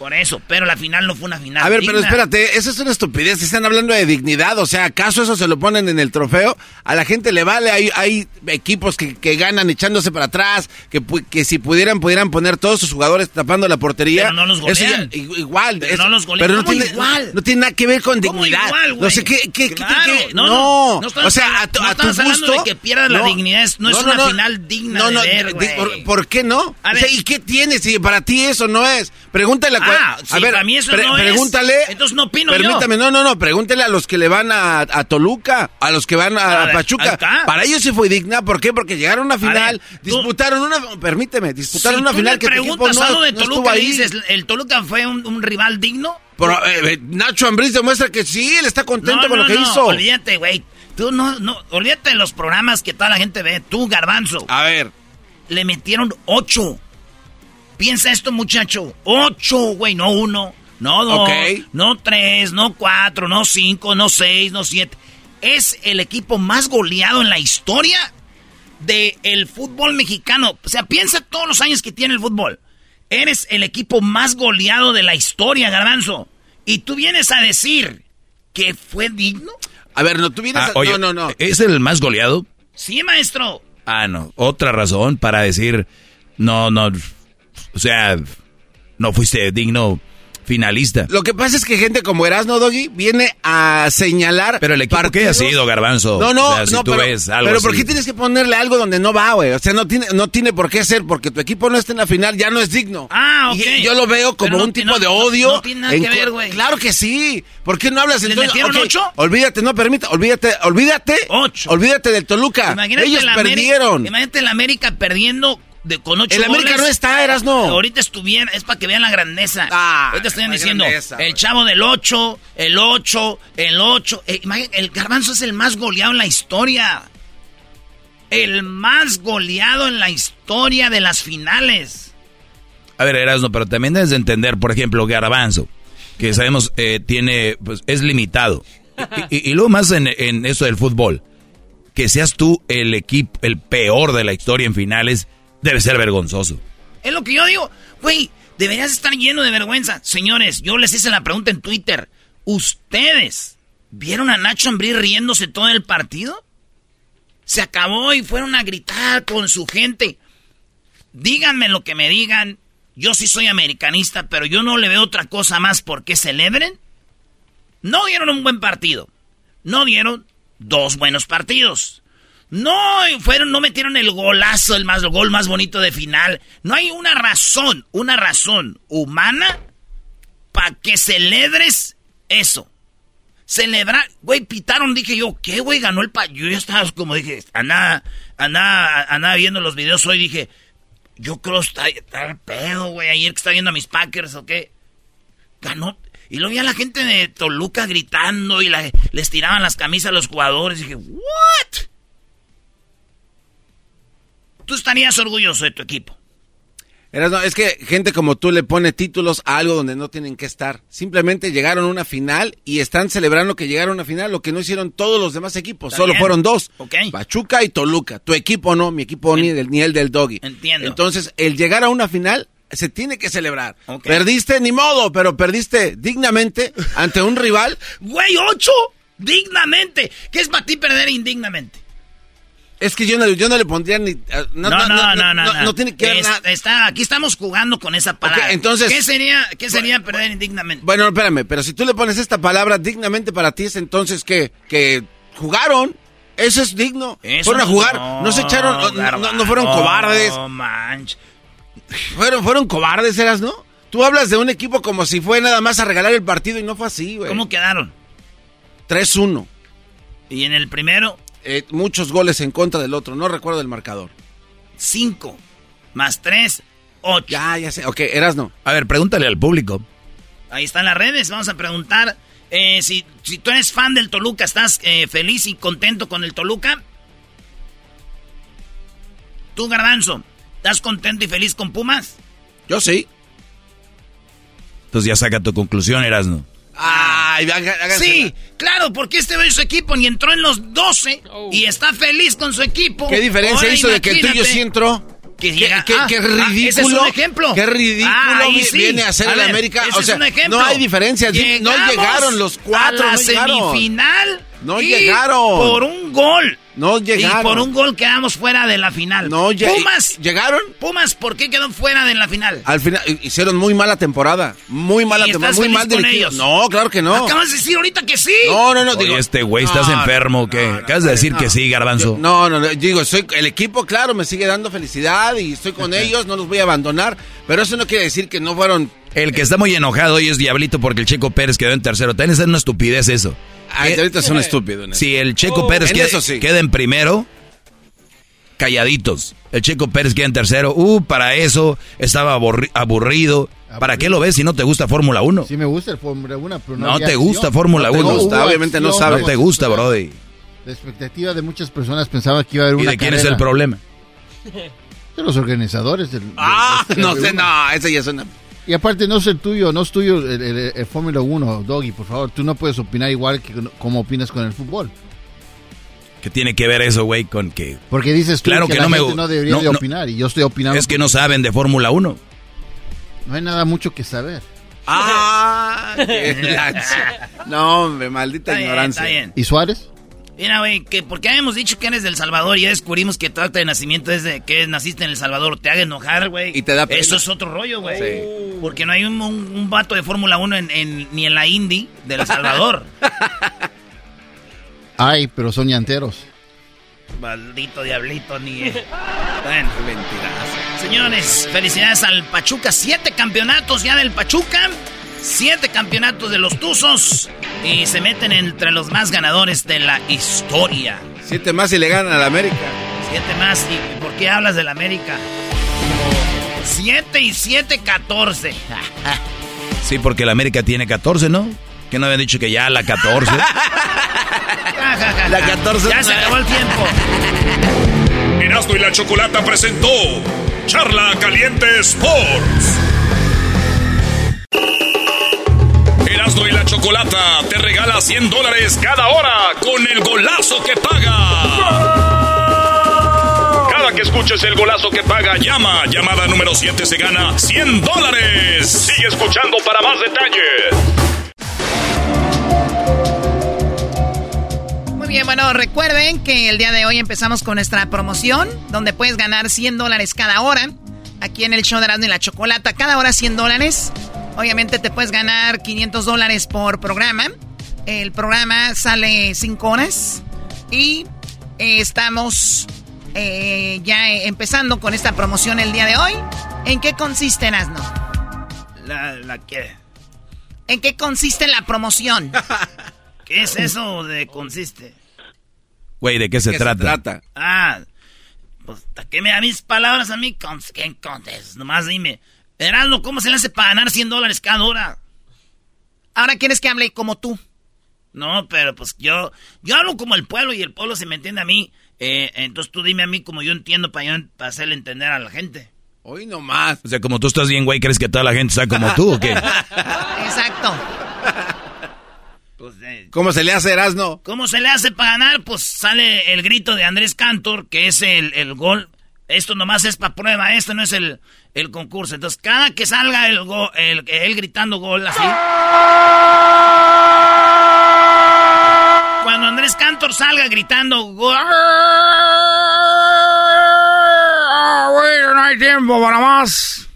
Por eso, pero la final no fue una final A ver, pero espérate, eso es una estupidez. Están hablando de dignidad. O sea, ¿acaso eso se lo ponen en el trofeo? A la gente le vale. Hay, hay equipos que, que ganan echándose para atrás. Que, que si pudieran, pudieran poner todos sus jugadores tapando la portería. Pero no los Eso ya- golean. igual. Pero eso- no los golean. Pero no ¿Cómo tiene, igual? no tiene nada que ver con ¿Cómo dignidad. igual, no sé qué. qué, qué- Claro, qué- no, no, no, no o sea, a tu, no a tu gusto. de que pierda la dignidad, no es una final digna de ver, di- güey. ¿por, por qué no? A O sea, ver. ¿y qué tienes? Si para ti eso no es. Pregúntale a, Ah, a ver, para mí eso pre- no es, pregúntale. entonces no opino yo. Permítame, no, no, no, pregúntale a los que le van a, a Toluca, a los que van a, A ahí Pachuca. Para ellos sí fue digna, ¿por qué? Porque llegaron a una final, ver, tú- disputaron una, permíteme, disputaron si una tú final que preguntas no, algo de no Toluca, ahí. dices, ¿el Toluca fue un, un rival digno? Pero, eh, eh, Nacho Ambriz demuestra que sí, él está contento No, con no, lo que no, hizo. olvídate, güey. Tú no, no, olvídate de los programas que toda la gente ve. Tú, Garbanzo. A ver. Le metieron ocho. Piensa esto, muchacho. Ocho, güey, no uno, no dos, no tres, no cuatro, no cinco, no seis, no siete. Es el equipo más goleado en la historia del fútbol mexicano. O sea, piensa todos los años que tiene el fútbol. Eres el equipo más goleado de la historia, Garbanzo. Y tú vienes a decir que fue digno. A ver, no, tú vienes Ah, a- oye, no, no, no. ¿Es el más goleado? Sí, maestro. Ah, no. Otra razón para decir, no, no. O sea, no fuiste digno finalista. Lo que pasa es que gente como Erasno Doggy viene a señalar. Pero el equipo que ha sido, Garbanzo. No, no, O sea, si no, tú pero, ves algo pero ¿por así. qué tienes que ponerle algo donde no va, güey? O sea, no tiene, no tiene por qué ser, porque tu equipo no está en la final, ya no es digno. Ah, ok. Y yo lo veo como no un ti- tipo no- de odio. no tiene nada en que ver, güey. Claro que sí. ¿Por qué no hablas ¿Les entonces? metieron ok, ocho? Olvídate, no permita, olvídate, olvídate. Ocho. Olvídate del Toluca. Imagínate Ellos la América- perdieron. imagínate el América perdiendo de, con ocho El América no está, Erasno. Ahorita estuviera, es para que vean la grandeza. Ahorita están diciendo, grandeza, el chavo del 8, el 8, el 8. Eh, imagínate, el Garbanzo es el más goleado en la historia. El más goleado en la historia de las finales. A ver, Erasmo, pero también debes de entender, por ejemplo, Garbanzo, que sabemos eh, tiene, pues es limitado. (laughs) Y, y- y luego más en, en eso del fútbol, que seas tú el equipo, el peor de la historia en finales, debe ser vergonzoso. Es lo que yo digo. Güey, deberías estar lleno de vergüenza. Señores, yo les hice la pregunta en Twitter. ¿Ustedes vieron a Nacho Ambrí riéndose todo el partido? Se acabó y fueron a gritar con su gente. Díganme lo que me digan. Yo sí soy americanista, pero yo no le veo otra cosa más por qué celebren. No dieron un buen partido. No dieron dos buenos partidos. No fueron, no metieron el golazo, el más el gol más bonito de final. No hay una razón, una razón humana para que celebres eso. Celebrar, güey, pitaron, dije yo, ¿qué, güey? Ganó el pa... Yo ya estaba como dije, andaba, andaba, andaba viendo los videos hoy, dije, yo creo está, está pedo, güey, ayer que estaba viendo a mis Packers, ¿o qué? Ganó. Y luego vi a la gente de Toluca gritando y les tiraban las camisas a los jugadores. Dije, ¿what? Tú estarías orgulloso de tu equipo es que gente como tú le pone títulos a algo donde no tienen que estar. Simplemente llegaron a una final y están celebrando que llegaron a una final, lo que no hicieron todos los demás equipos. Solo fueron dos. Pachuca y Toluca. Tu equipo no, mi equipo ni, del, ni el del Doggy. Entiendo. Entonces, el llegar a una final se tiene que celebrar. Perdiste ni modo, pero perdiste dignamente ante un rival. (laughs) Güey, ocho, dignamente. ¿Qué es para ti perder indignamente? Es que yo no, yo no le pondría ni. Ah, no, no, no, no. No, no, tiene que ver Está, aquí estamos jugando con esa palabra. entonces. ¿Qué sería, qué sería perder indignamente? Bueno, espérame, pero si tú le pones esta palabra dignamente para ti, es entonces que, que jugaron. Eso es digno. fueron a jugar, no, se echaron, no, fueron cobardes. No manch. Fueron, fueron cobardes, eras, ¿no? Tú hablas de un equipo como si fue nada más a regalar el partido y no fue así, güey. ¿Cómo quedaron? 3-1. ¿Y en el primero? Eh, muchos goles en contra del otro. No recuerdo el marcador. Cinco más tres, ocho. Ya, ya sé. Ok, eras no. A ver, pregúntale al público. Ahí están las redes. Vamos a preguntar eh, si, si, tú eres fan del Toluca, ¿estás eh, feliz y contento con el Toluca? Tú, Garbanzo, ¿estás contento y feliz con Pumas? Yo sí. Entonces ya saca tu conclusión, Erasno. Ay, sí, claro, porque este ve su equipo ni entró en los 12 y está feliz con su equipo. ¿Qué diferencia hizo de que el tuyo sí entró? Que ¿Qué, ah, qué, ah, ridículo. ese es un ejemplo. Qué ridículo ah, viene a hacer el América. O sea, no hay diferencia. no llegaron los cuatro. A la no semifinal. No llegaron. Por un gol. No llegaron. Y por un gol quedamos fuera de la final. No Pumas. ¿Llegaron? Pumas, ¿por qué quedó fuera de la final? Al final hicieron muy mala temporada. Muy mala temporada. Muy mal dirigido. No, claro que no. Acabas de decir ahorita que sí. No, no, no. digo, este güey, ¿estás enfermo o qué? Acabas de decir que sí, Garbanzo. no, no, no. Digo, soy, el equipo, claro, me sigue dando felicidad y estoy con (laughs) ellos. No los voy a abandonar. Pero eso no quiere decir que no fueron. El que está muy enojado hoy es Diablito porque el Checo Pérez quedó en tercero. También es una estupidez eso. Ay, ahorita son estúpidos. Si el Checo oh, Pérez queda en primero calladitos. El Checo Pérez queda en tercero. Uh, para eso estaba aburrido. ¿Para qué lo ves si no te gusta Fórmula 1? Sí me gusta el Fórmula 1, pero no, no te gusta Fórmula 1. obviamente no sabes. No te gusta, Brody. La expectativa de muchas personas pensaba que iba a haber una ¿Y de quién es el problema? De los organizadores del... Ah, no sé, no, ese ya es una... Y aparte no es el tuyo, no es tuyo el, Fórmula 1, Doggy, por favor. Tú no puedes opinar igual que como opinas con el fútbol. ¿Qué tiene que ver eso, güey, con que... Porque dices tú claro que, no me... no debería de opinar y yo estoy opinando... Es que no saben de Fórmula 1. No hay nada mucho que saber. ¡Ah! (laughs) no, hombre, maldita ignorancia. ¿Y Suárez? Mira, güey, que porque habíamos dicho que eres del Salvador y ya descubrimos que tu acta de nacimiento es de que naciste en El Salvador, te haga enojar, güey. Y te da Eso es otro rollo, güey. Sí. Porque no hay un, un, vato de Fórmula 1 en, ni en la Indy de El Salvador. (laughs) Ay, pero son llanteros. Maldito diablito, ni. (laughs) bueno, mentiras. Señores, felicidades al Pachuca. Siete campeonatos ya del Pachuca. Siete campeonatos de los Tuzos. Y se meten entre los más ganadores de la historia. Siete más y le ganan al América. Siete más. ¿Y por qué hablas del América? Siete y siete, catorce. (laughs) sí, porque el América tiene catorce, ¿no? Que no habían dicho que ya la 14. (laughs) la 14. Ya se acabó el tiempo. Erasmo y la Chocolata presentó Charla Caliente Sports. Y la Chocolata te regala 100 dólares cada hora con el golazo que paga. Cada que escuches el golazo que paga, llama. Llamada número 7 se gana 100 dólares. Sigue escuchando para más detalles bien, bueno, recuerden que el día de hoy empezamos con nuestra promoción, donde puedes ganar 100 dólares cada hora. Aquí en el show de Erasmo la Chocolata, cada hora 100 dólares. Obviamente te puedes ganar 500 dólares por programa. El programa sale 5 horas. Y eh, estamos eh, ya empezando con esta promoción el día de hoy. ¿En qué consiste, Erasmo? ¿La, la qué? ¿En qué consiste la promoción? (laughs) ¿Qué es eso de consiste? Güey, ¿de qué se trata? Ah, pues, ¿qué me da mis palabras a mí? ¿Qué contes? Nomás dime. Heraldo, ¿cómo se le hace para ganar 100 dólares cada hora? Ahora quieres que hable como tú. No, pero pues yo, yo hablo como el pueblo y el pueblo se me entiende a mí. Eh, entonces tú dime a mí como yo entiendo para, yo, para hacerle entender a la gente. Hoy nomás. O sea, como tú estás bien, güey, ¿crees que toda la gente está como tú o qué? (laughs) Exacto. Pues, eh, ¿Cómo se le hace, Erasno? ¿Cómo se le hace para ganar? Pues sale el grito de Andrés Cantor, que es el, el gol. Esto nomás es para prueba, esto no es el, el concurso. Entonces, cada que salga el, go, el él gritando gol así. Cuando Andrés Cantor salga gritando gol. No hay tiempo para más.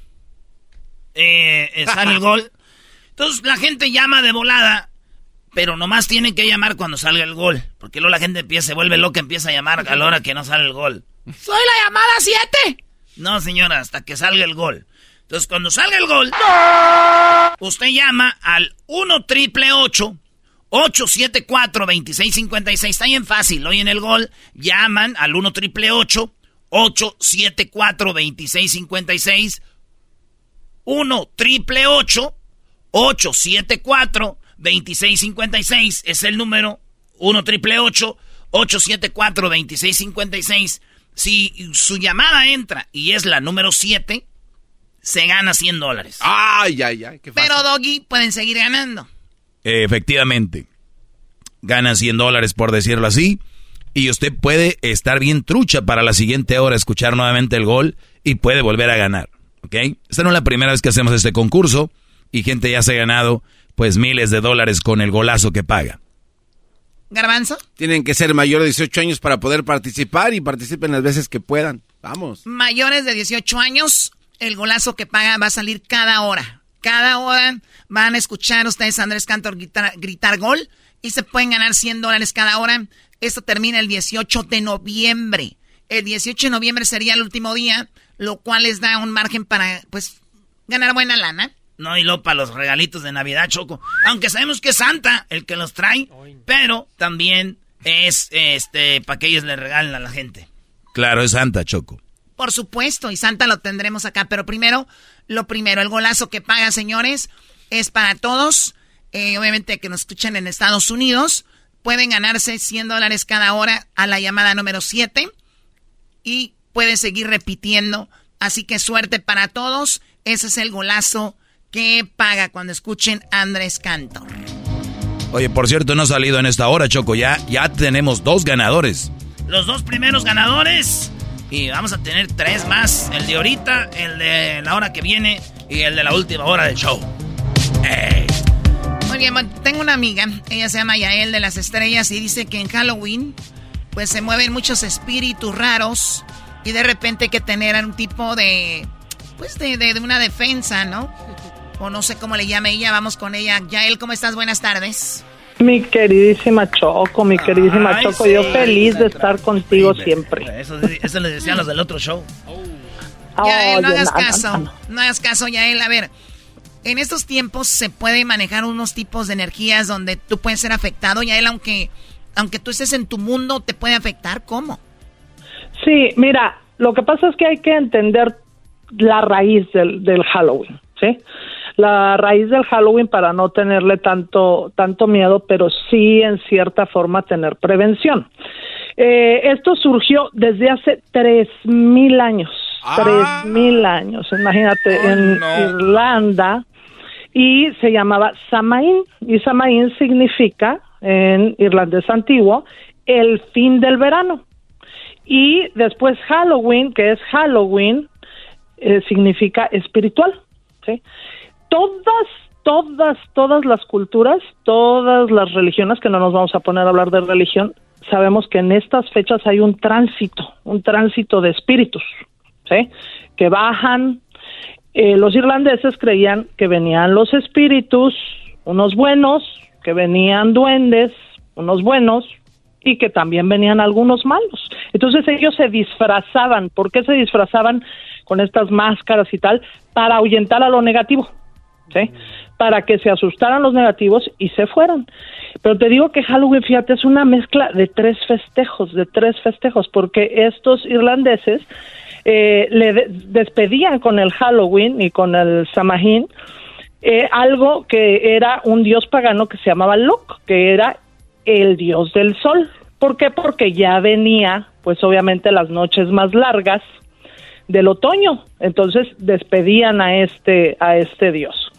Eh, eh, sale el gol. Entonces la gente llama de volada pero nomás tienen que llamar cuando salga el gol. Porque luego la gente empieza, se vuelve loca, empieza a llamar a la hora que no sale el gol. ¡Soy la llamada 7! No, señora, hasta que salga el gol. Entonces, cuando salga el gol, usted llama al 1 triple 874 2656. Está bien fácil. Hoy en el gol llaman al 1 triple 874 2656. 1 triple 874 2656 es el número 1 triple 874 2656. Si su llamada entra y es la número 7, se gana 100 dólares. Ay, ay, ay. Qué fácil. Pero, Doggy, pueden seguir ganando. Efectivamente. Gana 100 dólares por decirlo así. Y usted puede estar bien trucha para la siguiente hora, escuchar nuevamente el gol y puede volver a ganar. ¿Ok? Esta no es la primera vez que hacemos este concurso y gente ya se ha ganado pues miles de dólares con el golazo que paga. ¿Garbanzo? Tienen que ser mayores de 18 años para poder participar y participen las veces que puedan. Vamos. Mayores de 18 años, el golazo que paga va a salir cada hora. Cada hora van a escuchar ustedes a Andrés Cantor gritar, gritar gol y se pueden ganar 100 dólares cada hora. Esto termina el 18 de noviembre. El 18 de noviembre sería el último día, lo cual les da un margen para, pues, ganar buena lana. No, y luego para los regalitos de Navidad, Choco. Aunque sabemos que es Santa el que los trae, pero también es este para que ellos le regalen a la gente. Claro, es Santa, Choco. Por supuesto, y Santa lo tendremos acá. Pero primero, lo primero, el golazo que paga, señores, es para todos. Eh, obviamente que nos escuchen en Estados Unidos. Pueden ganarse 100 dólares cada hora a la llamada número 7. Y pueden seguir repitiendo. Así que suerte para todos. Ese es el golazo que paga cuando escuchen Andrés Cantor. Oye, por cierto, no ha salido en esta hora, Choco. Ya, ya tenemos dos ganadores. Los dos primeros ganadores. Y vamos a tener tres más. El de ahorita, el de la hora que viene y el de la última hora del show. ¡Ey! Muy bien, tengo una amiga. Ella se llama Yael de las Estrellas y dice que en Halloween pues se mueven muchos espíritus raros y de repente hay que tener un tipo de pues de, de, de una defensa, ¿no? O no sé cómo le llame ella, vamos con ella. Yael, ¿cómo estás? Buenas tardes. Mi queridísima Choco, mi queridísima Ay, Choco, sí, yo feliz de estar contigo siempre. Eso, eso les decían los del otro show. Yael, no Oye, hagas caso. no. No hagas caso, Yael. A ver, en estos tiempos se puede manejar unos tipos de energías donde tú puedes ser afectado, Yael, aunque, aunque tú estés en tu mundo, te puede afectar. ¿Cómo? Sí, mira, lo que pasa es que hay que entender la raíz del, del Halloween, ¿sí? La raíz del Halloween para no tenerle tanto, tanto miedo, pero sí en cierta forma tener prevención. Eh, esto surgió desde hace tres mil años, tres mil años, imagínate, en Irlanda, y se llamaba Samaín, y Samaín significa, en irlandés antiguo, el fin del verano. Y después Halloween, que es Halloween, eh, significa espiritual. ¿sí? Todas, todas, todas las culturas, todas las religiones, que no nos vamos a poner a hablar de religión, sabemos que en estas fechas hay un tránsito, un tránsito de espíritus, ¿sí? Que bajan. Eh, los irlandeses creían que venían los espíritus, unos buenos, que venían duendes, unos buenos, y que también venían algunos malos. Entonces ellos se disfrazaban. ¿Por qué se disfrazaban con estas máscaras y tal? Para ahuyentar a lo negativo. Para que se asustaran los negativos y se fueran. Pero te digo que Halloween, fíjate, es una mezcla de tres festejos, de tres festejos, porque estos irlandeses eh, le despedían con el Halloween y con el Samhain eh, algo que era un dios pagano que se llamaba Lok, que era el dios del sol. ¿Por qué? Porque ya venía, pues obviamente las noches más largas del otoño. Entonces despedían a este a este dios.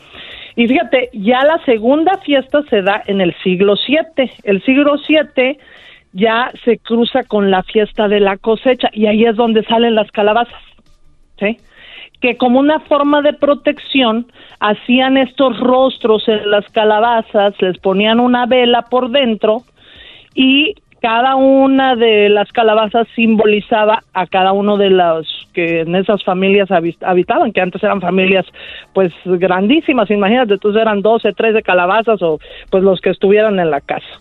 Y fíjate, ya la segunda fiesta se da en el siglo VII. El siglo VII ya se cruza con la fiesta de la cosecha y ahí es donde salen las calabazas. ¿Sí? que como una forma de protección hacían estos rostros en las calabazas, les ponían una vela por dentro y cada una de las calabazas simbolizaba a cada uno de los que en esas familias habitaban, que antes eran familias pues grandísimas, imagínate, entonces eran 12, 13 calabazas o pues los que estuvieran en la casa.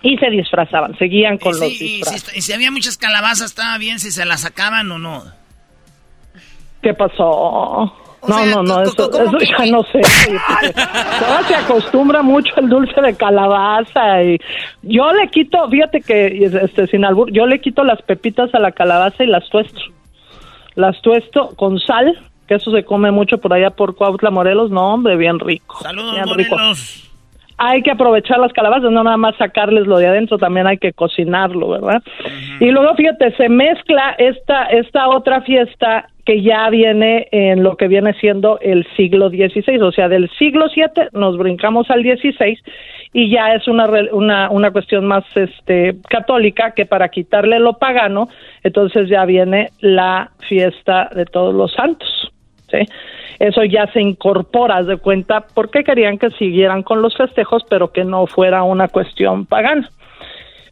Y se disfrazaban, seguían con los disfraces. Y si había muchas calabazas, estaba bien si se las sacaban o no. ¿Qué pasó? No, no, no, eso, eso ya no sé. Todo se acostumbra mucho el dulce de calabaza y yo le quito, fíjate que este sin albur, yo le quito las pepitas a la calabaza y las tuesto. Las tuesto con sal, que eso se come mucho por allá por Cuautla, Morelos, no, hombre, bien rico. Saludos, bien Morelos hay que aprovechar las calabazas, no nada más sacarles lo de adentro, también hay que cocinarlo, ¿verdad? Y luego, fíjate, se mezcla esta, esta otra fiesta que ya viene en lo que viene siendo el siglo XVI, o sea, del siglo VII nos brincamos al XVI y ya es una, una, una cuestión más este, católica que para quitarle lo pagano, entonces ya viene la fiesta de todos los santos, ¿sí? eso ya se incorpora de cuenta porque querían que siguieran con los festejos, pero que no fuera una cuestión pagana.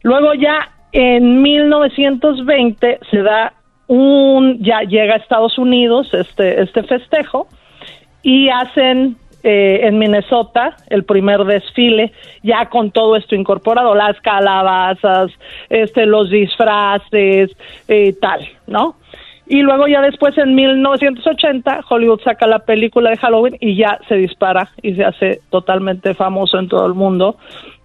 Luego ya en 1920 se da un, ya llega a Estados Unidos este, este festejo y hacen eh, en Minnesota el primer desfile ya con todo esto incorporado las calabazas este los disfraces y eh, tal no y luego ya después en 1980 Hollywood saca la película de Halloween y ya se dispara y se hace totalmente famoso en todo el mundo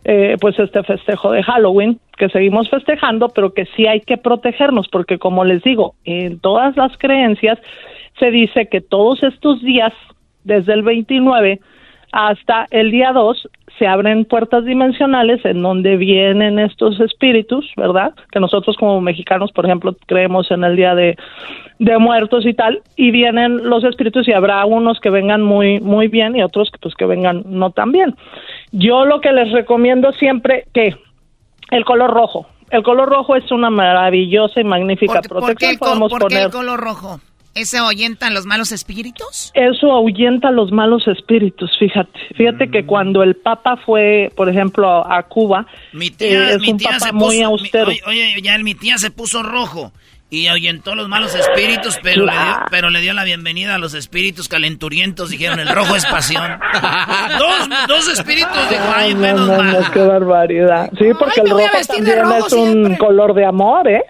eh, pues este festejo de Halloween que seguimos festejando pero que sí hay que protegernos porque como les digo en todas las creencias se dice que todos estos días desde el 29 hasta el día 2 se abren puertas dimensionales en donde vienen estos espíritus, ¿verdad? Que nosotros como mexicanos, por ejemplo, creemos en el Día de, de Muertos y tal, y vienen los espíritus y habrá unos que vengan muy muy bien y otros que pues que vengan no tan bien. Yo lo que les recomiendo siempre que el color rojo, el color rojo es una maravillosa y magnífica protección. ¿por qué el color rojo? ¿Eso ahuyenta los malos espíritus? Eso ahuyenta los malos espíritus, fíjate. Fíjate que mm. cuando el Papa fue, por ejemplo, a Cuba, mi tía, eh, es un Papa muy austero. oye, ya mi tía se puso rojo y ahuyentó los malos espíritus, pero, le dio, pero le dio la bienvenida a los espíritus calenturientos. Dijeron, el rojo es pasión. (laughs) dos, dos espíritus, dijo, ay, menos no, qué barbaridad. Sí, porque el rojo también es un color de amor, ¿eh?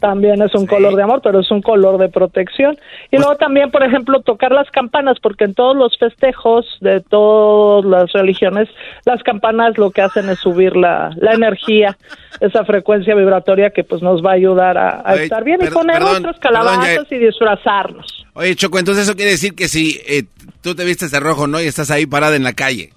También es un color de amor, pero es un color de protección. Y pues luego también, por ejemplo, tocar las campanas, porque en todos los festejos de todas las religiones, las campanas lo que hacen es subir la, la energía, esa frecuencia vibratoria que pues nos va a ayudar a, estar bien y poner nuestros calabazas y disfrazarnos. Oye, Choco, entonces eso quiere decir que si eh, tú te vistes de rojo, ¿no? Y estás ahí parada en la calle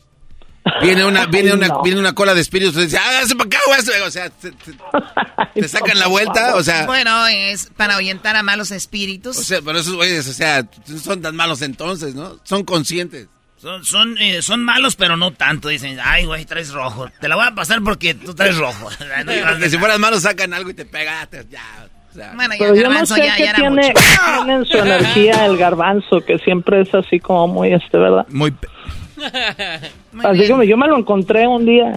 Viene una, (laughs) viene una, viene una cola de espíritus y dice, ah, para acá, O sea, te, (laughs) sacan la vuelta, o sea. Bueno, es para ahuyentar a malos espíritus. O sea, pero esos güeyes, o sea, son tan malos entonces, ¿no? Son conscientes. Son, son, eh, son malos, pero no tanto. Dicen, ay, güey, traes rojo. Te la voy a pasar porque tú traes rojo. (laughs) no, si fueras malo, sacan algo y te pegaste, ya. O sea, bueno, ya yo no sé ya, qué tiene, tiene, en su energía el garbanzo, que siempre es así como muy este, ¿verdad? Muy Así como yo me lo encontré un día.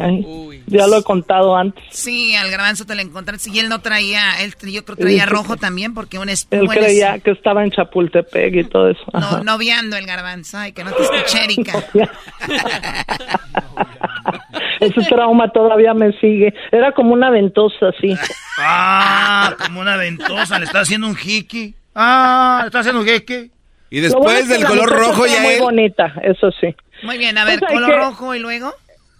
Ya lo he contado antes. Sí, al garbanzo te lo encontraste. Y él no traía, él yo creo que traía Sí. rojo también porque un es- Él es- creía que estaba en Chapultepec y todo eso. Ajá. No, noviando el garbanzo. Ay, que no te escuché, (laughs) Erika. (laughs) Ese trauma todavía me sigue. Era como una ventosa, así. Ah, como una ventosa, le está haciendo un jiqui. Ah, le está haciendo un jiqui. Y bueno es que la muchacha era muy bonita, eso sí. Muy bien, a ver, Pues color rojo y luego.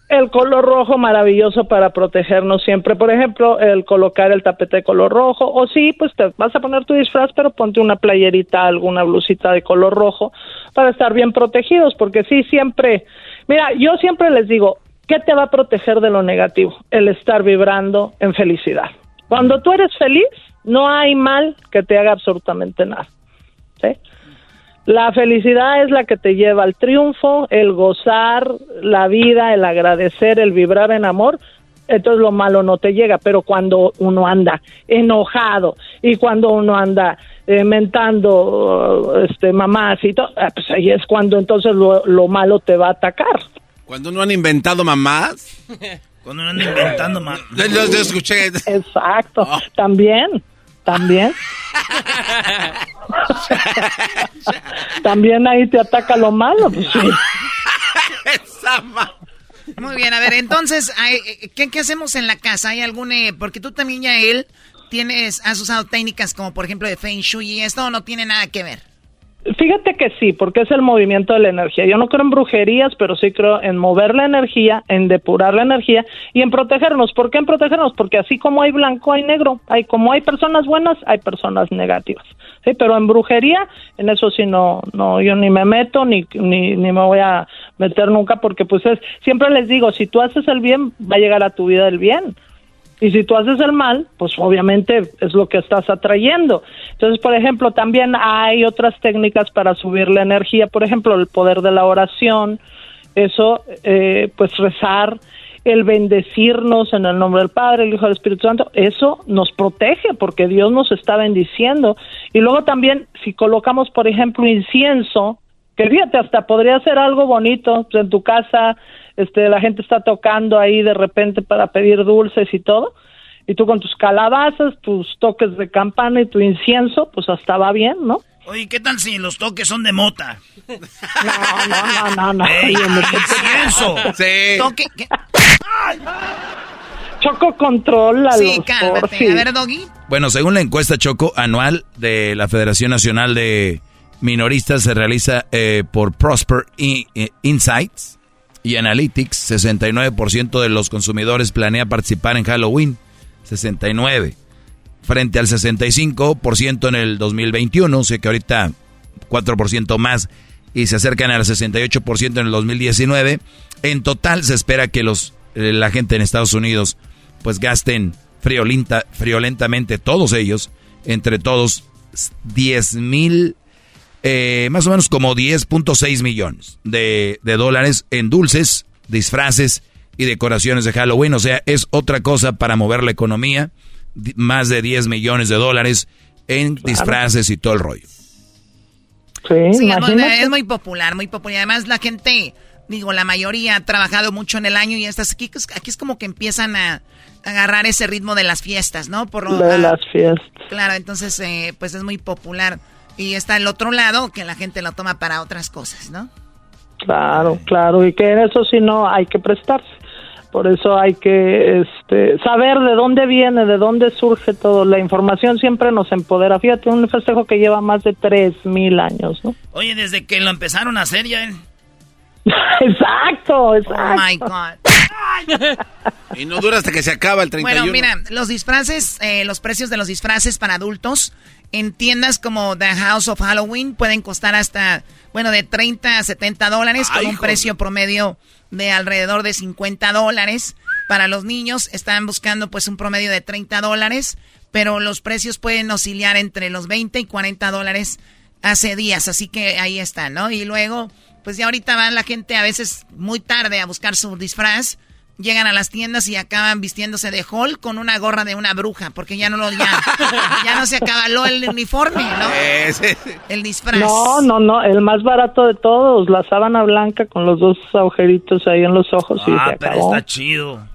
El color rojo maravilloso para protegernos siempre. Por ejemplo, el colocar el tapete de color rojo. O sí, pues te vas a poner tu disfraz, pero ponte una playerita, alguna blusita de color rojo para estar bien protegidos. Porque sí, siempre. Mira, yo siempre les digo, ¿qué te va a proteger de lo negativo? El estar vibrando en felicidad. Cuando tú eres feliz, no hay mal que te haga absolutamente nada. ¿sí? La felicidad es la que te lleva al triunfo, el gozar la vida, el agradecer, el vibrar en amor. Entonces lo malo no te llega, pero cuando uno anda enojado y cuando uno anda eh, mentando uh, este, mamás y todo, ah, pues ahí es cuando entonces lo, lo malo te va a atacar. Cuando no han inventado mamás. (laughs) Cuando no andan inventando más. Yo, yo- yo escuché. Exacto, también, también. (laughs) (laughs) también ahí te ataca lo malo. pues sí. (laughs) Muy bien, a ver, entonces, ay, eh, ¿qué, qué hacemos en la casa? ¿Hay algún, eh, porque tú también ya él tienes, has usado técnicas como por ejemplo de Feng Shui y esto no tiene nada que ver? Fíjate que sí, porque es el movimiento de la energía. Yo no creo en brujerías, pero sí creo en mover la energía, en depurar la energía y en protegernos. ¿Por qué en protegernos? Porque así como hay blanco, hay negro. Hay como hay personas buenas, hay personas negativas. Sí, pero en brujería, en eso sí no, no, yo ni me meto ni, ni, ni me voy a meter nunca, porque pues es, siempre les digo, si tú haces el bien, va a llegar a tu vida el bien. Y si tú haces el mal, pues obviamente es lo que estás atrayendo. Entonces, por ejemplo, también hay otras técnicas para subir la energía, por ejemplo, el poder de la oración, eso, eh, pues rezar, el bendecirnos en el nombre del Padre, el Hijo del Espíritu Santo, eso nos protege porque Dios nos está bendiciendo. Y luego también, si colocamos, por ejemplo, incienso, que fíjate, hasta podría ser algo bonito en tu casa, este, la gente está tocando ahí de repente para pedir dulces y todo, y tú con tus calabazas, tus toques de campana y tu incienso, pues hasta va bien, ¿no? Oye, ¿qué tal si los toques son de mota? No, no, no, no. Ey, Oye, me- incienso. Sí. Toque, ¿qué? Choco control a Sí, los cálmate. A ver, Doggy. Bueno, según la encuesta Choco anual de la Federación Nacional de Minoristas, se realiza eh, por Prosper I- Insights y Analytics, 69% de los consumidores planea participar en Halloween, 69, frente al 65% en el 2021, o sea que ahorita 4% más y se acercan al 68% en el 2019. En total se espera que los eh, la gente en Estados Unidos pues gasten friolenta, friolentamente todos ellos, entre todos 10 mil, eh, más o menos como 10.6 millones de, de dólares en dulces, disfraces y decoraciones de Halloween. O sea, es otra cosa para mover la economía. Más de 10 millones de dólares en disfraces y todo el rollo. Sí, Sí, es muy, es muy popular, muy popular. Además, la gente, digo, la mayoría ha trabajado mucho en el año y estas aquí, aquí es como que empiezan a agarrar ese ritmo de las fiestas, ¿no? Por lo- de ah, las fiestas. Claro, entonces, eh, pues es muy popular. Y está el otro lado, que la gente lo toma para otras cosas, ¿no? Claro, claro, y que en eso sí no hay que prestarse. Por eso hay que este, saber de dónde viene, de dónde surge todo. La información siempre nos empodera. Fíjate, un festejo que lleva más de tres mil años, ¿no? (laughs) Oye, desde que lo empezaron a hacer ya... exacto, exacto. Oh my God. Y no dura hasta que se acaba el 31. Bueno, mira, los disfraces, eh, los precios de los disfraces para adultos en tiendas como The House of Halloween pueden costar hasta, bueno, de 30 a 70 dólares con un precio promedio de alrededor de 50 dólares. Para los niños están buscando pues un promedio de 30 dólares, pero los precios pueden oscilar entre los 20 y 40 dólares hace días, así que ahí está, ¿no? Y luego, pues ya ahorita va la gente a veces muy tarde a buscar su disfraz, llegan a las tiendas y acaban vistiéndose de Hulk con una gorra de una bruja, porque ya no lo ya, ya no se acabó el uniforme, ¿no? (laughs) El disfraz. No, no, no, el más barato de todos, la sábana blanca con los dos agujeritos ahí en los ojos y Ah, se pero acabó. está chido.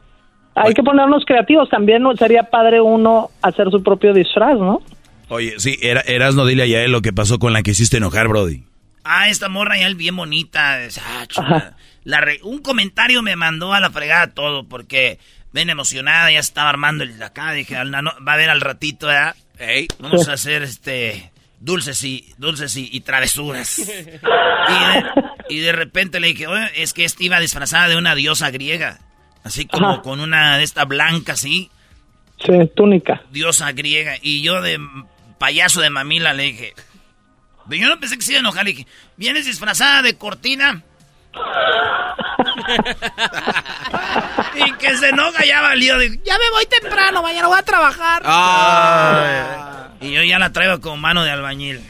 Hay que ponernos creativos, también ¿no? sería padre uno hacer su propio disfraz, ¿no? Oye, sí, era, Erasno, dile a Yael lo que pasó con la que hiciste enojar, Brody. Ah, esta morra ya es bien bonita. es- ah. La re- un comentario me mandó a la fregada todo porque ven emocionada, ya estaba armando el acá. Dije, al nano- va a ver al ratito, ¿verdad? Vamos a hacer este dulces y dulces y, y travesuras. (laughs) Y de, y de repente le dije, oye, es que esta iba disfrazada de una diosa griega. Así como Ajá. con una de esta blanca, así. Sí, túnica. Diosa griega. Y yo de payaso de mamila le dije. Yo no pensé que se iba a enojar. Le dije, ¿vienes disfrazada de cortina? Y que se enoja ya valió. Digo, ya me voy temprano, mañana voy a trabajar. Y yo ya la traigo con mano de albañil.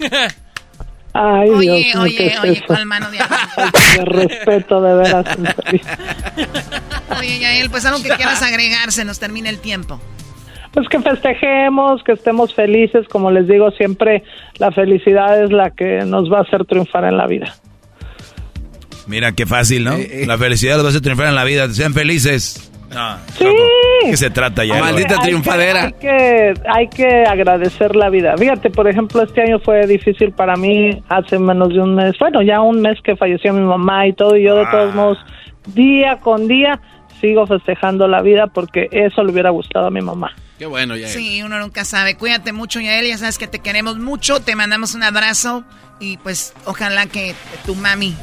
Ay, Oye, Dios oye, ¿qué es oye, eso? ¿cuál mano de De respeto, de veras. Oye, Yael, pues algo que quieras agregar, se nos termina el tiempo. Pues que festejemos, que estemos felices, como les digo siempre, la felicidad es la que nos va a hacer triunfar en la vida. Mira qué fácil, ¿no? La felicidad los va a hacer triunfar en la vida. Sean felices. No, Sí. ¿Qué se trata ya? Hay que- Hay que, hay que agradecer la vida. Fíjate, por ejemplo, este año fue difícil para mí. Hace menos de un mes, bueno, ya un mes que falleció mi mamá y todo, y yo de todos modos, día con día, sigo festejando la vida porque eso le hubiera gustado a mi mamá. Qué bueno, ya. Sí, uno nunca sabe. Cuídate mucho, Yael. Ya sabes que te queremos mucho. Te mandamos un abrazo. Y pues, ojalá que tu mami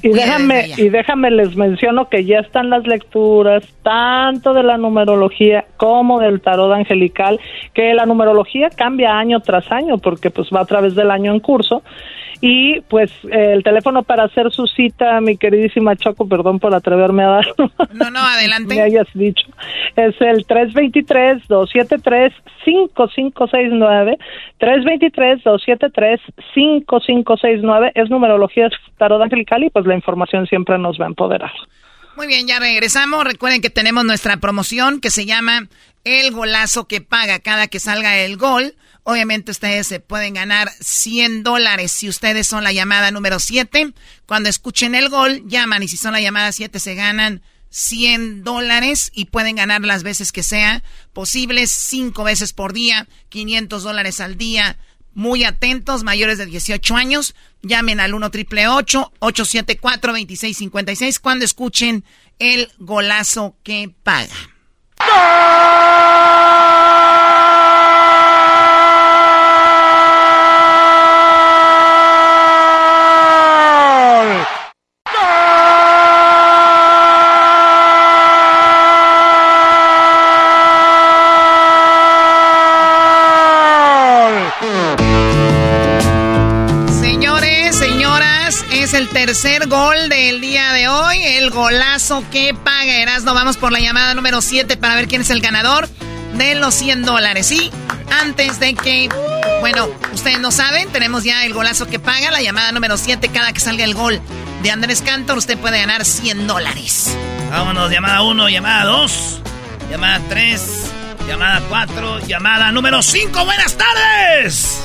te Y déjame, y déjame les menciono que ya están las lecturas, tanto de la numerología como del tarot angelical, que la numerología cambia año tras año, porque pues va a través del año en curso. Y pues eh, el teléfono para hacer su cita, mi queridísima Choco, perdón por atreverme a dar. No, no, adelante. (laughs) me hayas dicho. Es el 323-273-5569. 323-273-5569. Es numerología tarot angelical y pues la información siempre nos va a empoderar. Muy bien, ya regresamos. Recuerden que tenemos nuestra promoción que se llama El Golazo que paga cada que salga el gol. Obviamente ustedes se pueden ganar 100 dólares si ustedes son la llamada número 7. Cuando escuchen el gol, llaman y si son la llamada 7 se ganan 100 dólares y pueden ganar las veces que sea posibles, 5 veces por día, 500 dólares al día. Muy atentos, mayores de 18 años, llamen al 1 triple 874 2656 cuando escuchen el golazo que paga. El tercer gol del día de hoy. El golazo que paga Erasmo. Vamos por la llamada número 7 para ver quién es el ganador de los 100 dólares. Y antes de que, bueno, ustedes no saben, tenemos ya el golazo que paga, la llamada número 7. Cada que salga el gol de Andrés Cantor, usted puede ganar 100 dólares. Vámonos, llamada 1, llamada 2, llamada 3, llamada 4, llamada número 5. Buenas tardes.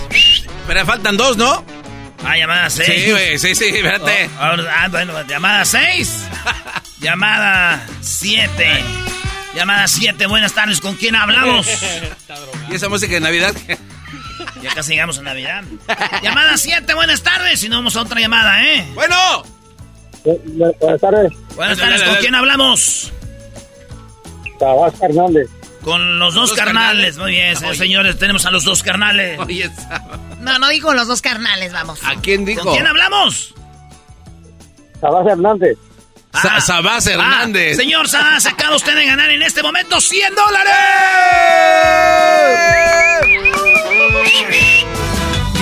Pero faltan dos, ¿no? Ah, llamada 6. Sí, güey, sí, sí, espérate. ah, bueno, llamada 6. (laughs) llamada 7. Llamada 7, buenas tardes. ¿Con quién hablamos? (laughs) ¿Y esa música de Navidad? (laughs) Ya casi llegamos a Navidad. llamada 7, buenas tardes. Si no, vamos a otra llamada, ¿eh? Bueno. Buenas tardes. Buenas tardes, ¿con quién hablamos? Tabás Hernández. Con los dos, Dos carnales. carnales. Muy bien, señores, tenemos a los dos carnales. Oye, No, no dijo los dos carnales, vamos. ¿a quién dijo? ¿Con quién hablamos? Tabás Hernández. Sa- Sabás Hernández. Ah, señor Sabás, acaba usted de ganar en este momento 100 dólares.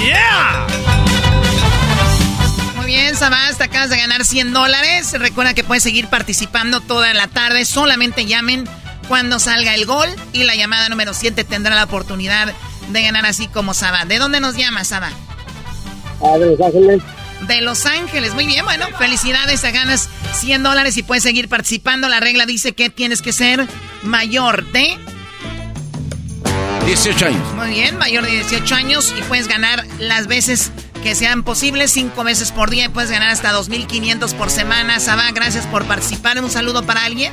¡Yeah! Muy bien, Sabás, te acabas de ganar 100 dólares. Recuerda que puedes seguir participando toda la tarde. Solamente llamen cuando salga el gol y la llamada número 7 tendrá la oportunidad de ganar así como Sabá. ¿De dónde nos llama, Sabá? Ah, de Los Ángeles. De Los Ángeles. Muy bien, bueno, felicidades, te ganas 100 dólares y puedes seguir participando. La regla dice que tienes que ser mayor de 18 años. Muy bien, mayor de 18 años y puedes ganar las veces que sean posibles, cinco veces por día y puedes ganar hasta 2.500 por semana. Sabá, gracias por participar. Un saludo para alguien.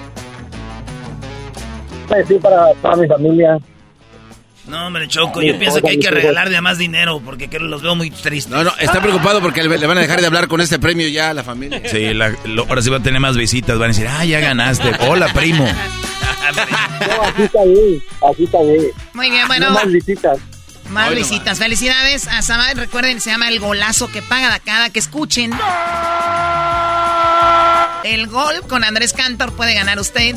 Pues sí, para, para mi familia. No, hombre, Choco, yo pienso que hay que regalarle más dinero porque que los veo muy tristes. No, no, está preocupado porque le, van a dejar de hablar con este premio ya a la familia. Sí, la- lo- ahora sí va a tener más visitas. Van a decir, ah, ya ganaste. Hola, primo. No, así está bien, así está bien. Muy bien, bueno. No más visitas. Más Hoy visitas. Felicidades a Sabá. Recuerden, se llama el golazo que paga cada que escuchen. El gol con Andrés Cantor puede ganar usted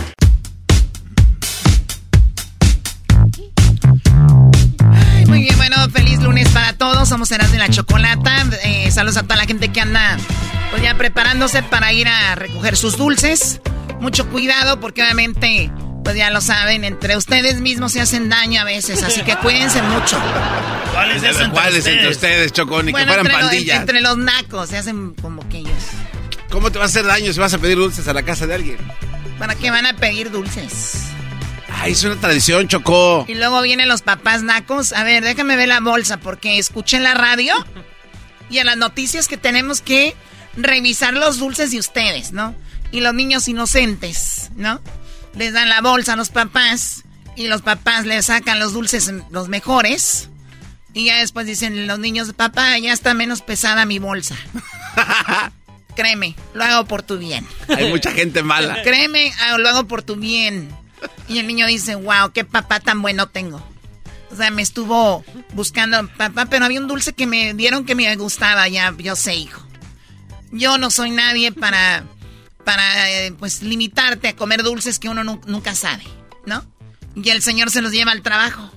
Bueno, feliz lunes para todos. Somos Erasmo y la Chocolata. Eh, saludos a toda la gente que anda pues ya preparándose para ir a recoger sus dulces. Mucho cuidado porque obviamente, pues ya lo saben, entre ustedes mismos se hacen daño a veces. Así que cuídense mucho. ¿Cuáles es entre ¿Cuáles entre ustedes? Chocón? Ni que fueran entre, los- pandillas. entre los nacos se hacen como que ellos. ¿Cómo te va a hacer daño si vas a pedir dulces a la casa de alguien? ¿Para qué van a pedir dulces? Ay, es una tradición, Chocó. Y luego vienen los papás nacos. A ver, déjame ver la bolsa porque escuché en la radio y en las noticias que tenemos que revisar los dulces de ustedes, ¿no? Y los niños inocentes, ¿no? Les dan la bolsa a los papás y los papás les sacan los dulces los mejores. Y ya después dicen los niños, papá, ya está menos pesada mi bolsa. (laughs) Créeme, lo hago por tu bien. Hay mucha gente mala. Créeme, lo hago por tu bien. Y el niño dice, wow, qué papá tan bueno tengo. O sea, me estuvo buscando papá, pero había un dulce que me dieron que me gustaba, ya, yo sé, hijo. Yo no soy nadie para, para eh, pues, limitarte a comer dulces que uno nu- nunca sabe, ¿no? Y el señor se los lleva al trabajo.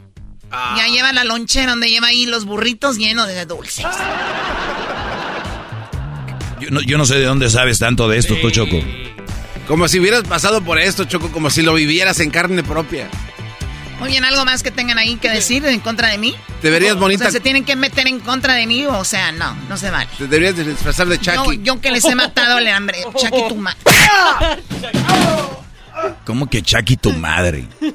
Ya lleva la lonchera donde lleva ahí los burritos llenos de dulces. Yo no, yo no sé de dónde sabes tanto de esto, tú, Choco. Como si hubieras pasado por esto, Choco, como si lo vivieras en carne propia. Muy bien, ¿algo más que tengan ahí que decir en contra de mí? Te verías O bonita. sea, ¿se tienen que meter en contra de mí? O sea, no, no se vale. Te deberías de disfrazar de Yo, Chucky. yo que les he (laughs) matado el hambre. (laughs) Chucky, tu madre. ¿Cómo que Chucky tu madre? Eh,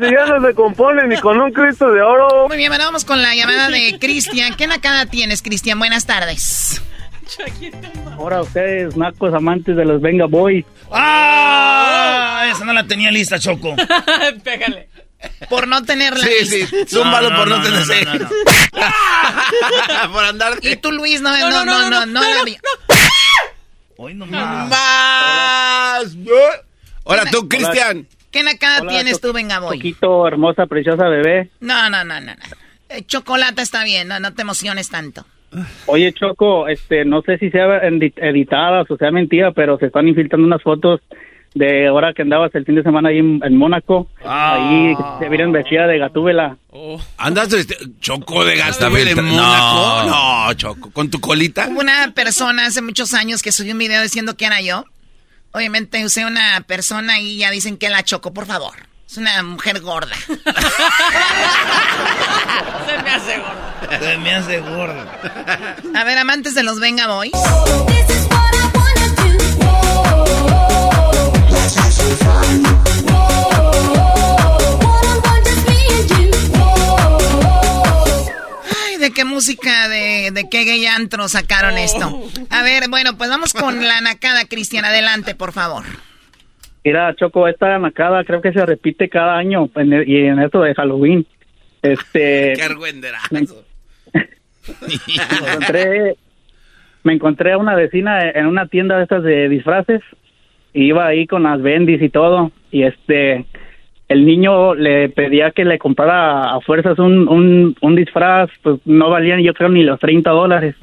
si ya no se compone ni con un Cristo de oro. Muy bien, bueno, vamos con la llamada de Cristian. ¿Qué nacada tienes, Cristian? Buenas tardes. Ahora ustedes, nacos amantes de los Venga Boys. ¡Ah! Esa no la tenía lista, Choco. Pégale. Por no tenerla. Sí, lista. sí, zúmbalo por no, tener no, no, no. por andar. Y tú, Luis, no, no, no, no, no, la vi- Hoy no más. Ahora tú, Cristian. ¿Qué nacada Hola, tienes tú, venga, voy? Poquito hermosa, preciosa bebé. No, no, no, no. no. Eh, chocolate está bien, no, no te emociones tanto. Oye, Choco, este, no sé si sea editadas o sea mentira, pero se están infiltrando unas fotos de ahora que andabas el fin de semana ahí en, en Mónaco. Ahí te vieron vestida de gatúbela. ¿Andas este, Choco de de filtra- Mónaco? No. No, Choco, con tu colita. Hubo una persona hace muchos años que subió un video diciendo que era yo. Obviamente usé una persona y ya dicen que la chocó, por favor. Es una mujer gorda. (laughs) Se me hace gordo. Se me hace gordo. A ver, amantes de los Venga Boys. Ay, ¿de qué música, de, de qué gay antro sacaron esto? A ver, bueno, pues vamos con la nacada, Cristian. Adelante, por favor. Mira, Choco, esta nacada creo que se repite cada año en el- y en esto de Halloween. Este, (laughs) Qué argüenderazo. me encontré, me encontré a una vecina en una tienda de estas de disfraces y iba ahí con las bendis y todo y este el niño le pedía que le comprara a fuerzas un, un, un disfraz pues no valían yo creo ni los 30 dólares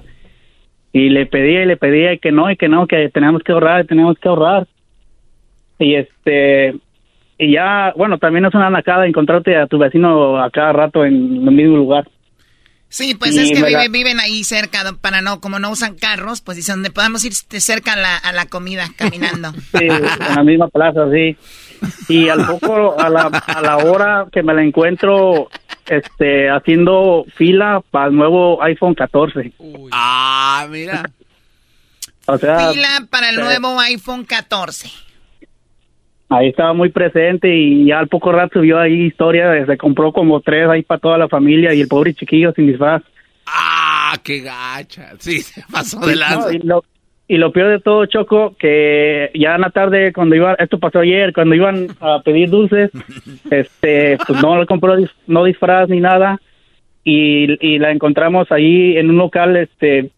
y le pedía y le pedía y que no y que no que teníamos que ahorrar teníamos que ahorrar y este y ya bueno también es una nacada encontrarte a tu vecino a cada rato en el mismo lugar Sí, pues Y es que me la- vive- viven ahí cerca, para no, como no usan carros, pues dicen donde podamos ir este, cerca a la, a la comida, (laughs) caminando. Sí, en la misma plaza, sí. Y al poco, a la, a la hora que me la encuentro este, haciendo fila para el nuevo iPhone 14. Ah, mira. O sea, Fila para el eh, nuevo iPhone 14. Ahí estaba muy presente y ya al poco rato subió ahí historia, se compró como tres ahí para toda la familia y el pobre chiquillo sin disfraz. Ah, qué gacha. Sí, se pasó de lanza. No, y, lo, y lo peor de todo, Choco, que ya en la tarde, cuando iba, esto pasó ayer, cuando iban a pedir dulces, (laughs) este, pues no le compró no disfraz ni nada, y, y la encontramos ahí en un local, este,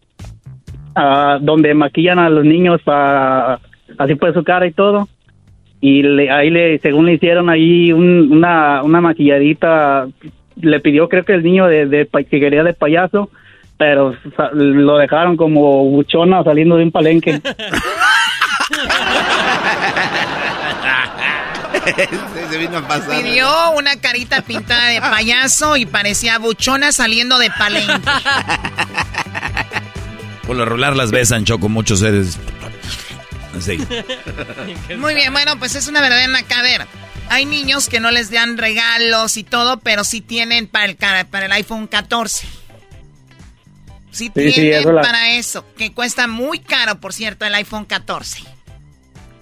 ah, donde maquillan a los niños para así por su cara y todo, y le- ahí le, según le hicieron ahí un- una, una maquilladita, le pidió creo que el niño de, de pa- que quería de payaso, pero sa- lo dejaron como buchona saliendo de un palenque. (laughs) se vino a pasar. Pidió una carita pintada de payaso y parecía buchona saliendo de palenque. Por lo regular las besan, Choco, muchos seres. Sí. (laughs) Muy bien, bueno, pues es una verdadera naca. A ver, hay niños que no les dan regalos y todo, pero sí tienen para el, para el iPhone 14. Sí, Sí, sí, tienen eso la- para eso, que cuesta muy caro, por cierto, el iPhone 14.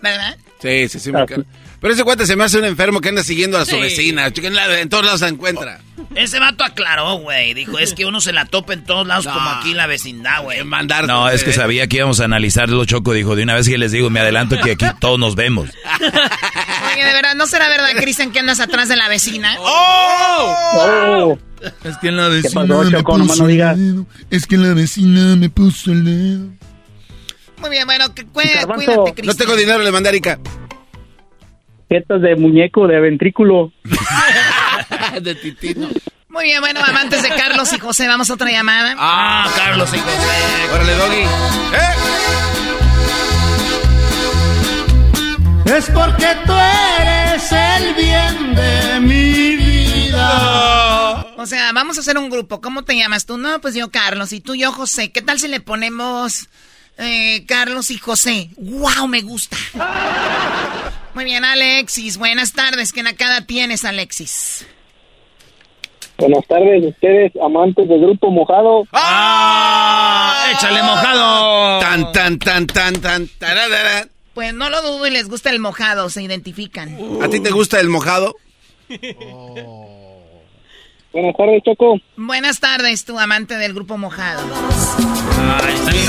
¿Verdad? Sí, sí, sí. muy caro. Pero ese cuate se me hace un enfermo que anda siguiendo a su Sí. vecina. En, la- en todos lados se encuentra. Ese vato aclaró, güey. Dijo, es que uno se la topa en todos lados como aquí en la vecindad, güey. Mandar. No, es que sabía que íbamos a analizarlo, Choco. Dijo, de una vez que les digo, me adelanto que aquí todos nos vemos. (laughs) Oye, de verdad, ¿no será verdad, Cristian, que andas atrás de la vecina? ¡Oh! Es que la ¿Qué vecina pasó, me Choco? Puso no el dedo. Es que la vecina me puso el dedo. Muy bien, bueno, Garbanzo. cuídate, No Cristian. tengo dinero, le mandé a Erika. Jetas de muñeco, de ventrículo. (laughs) de titino. Muy bien, bueno, amantes de Carlos y José, vamos a otra llamada. Ah, Carlos y José. Órale, Doggy. ¡Eh! Es porque tú eres el bien de mi vida. O sea, vamos a hacer un grupo. ¿Cómo te llamas tú? No, pues yo Carlos y tú yo José. ¿Qué tal si le ponemos eh, Carlos y José? ¡Wow! Me gusta. Muy bien, Alexis. Buenas tardes. ¿Qué nacada tienes, Alexis? Buenas tardes, ustedes amantes del grupo mojado. ¡Ah! ¡Échale mojado! Tan, tan, tan, tan, tan. tararara. Pues no lo dudo y les gusta el mojado. Se identifican. ¿A ti te gusta el mojado? Buenas tardes, Choco. Buenas tardes, tu amante del grupo mojado. Ay, está bien.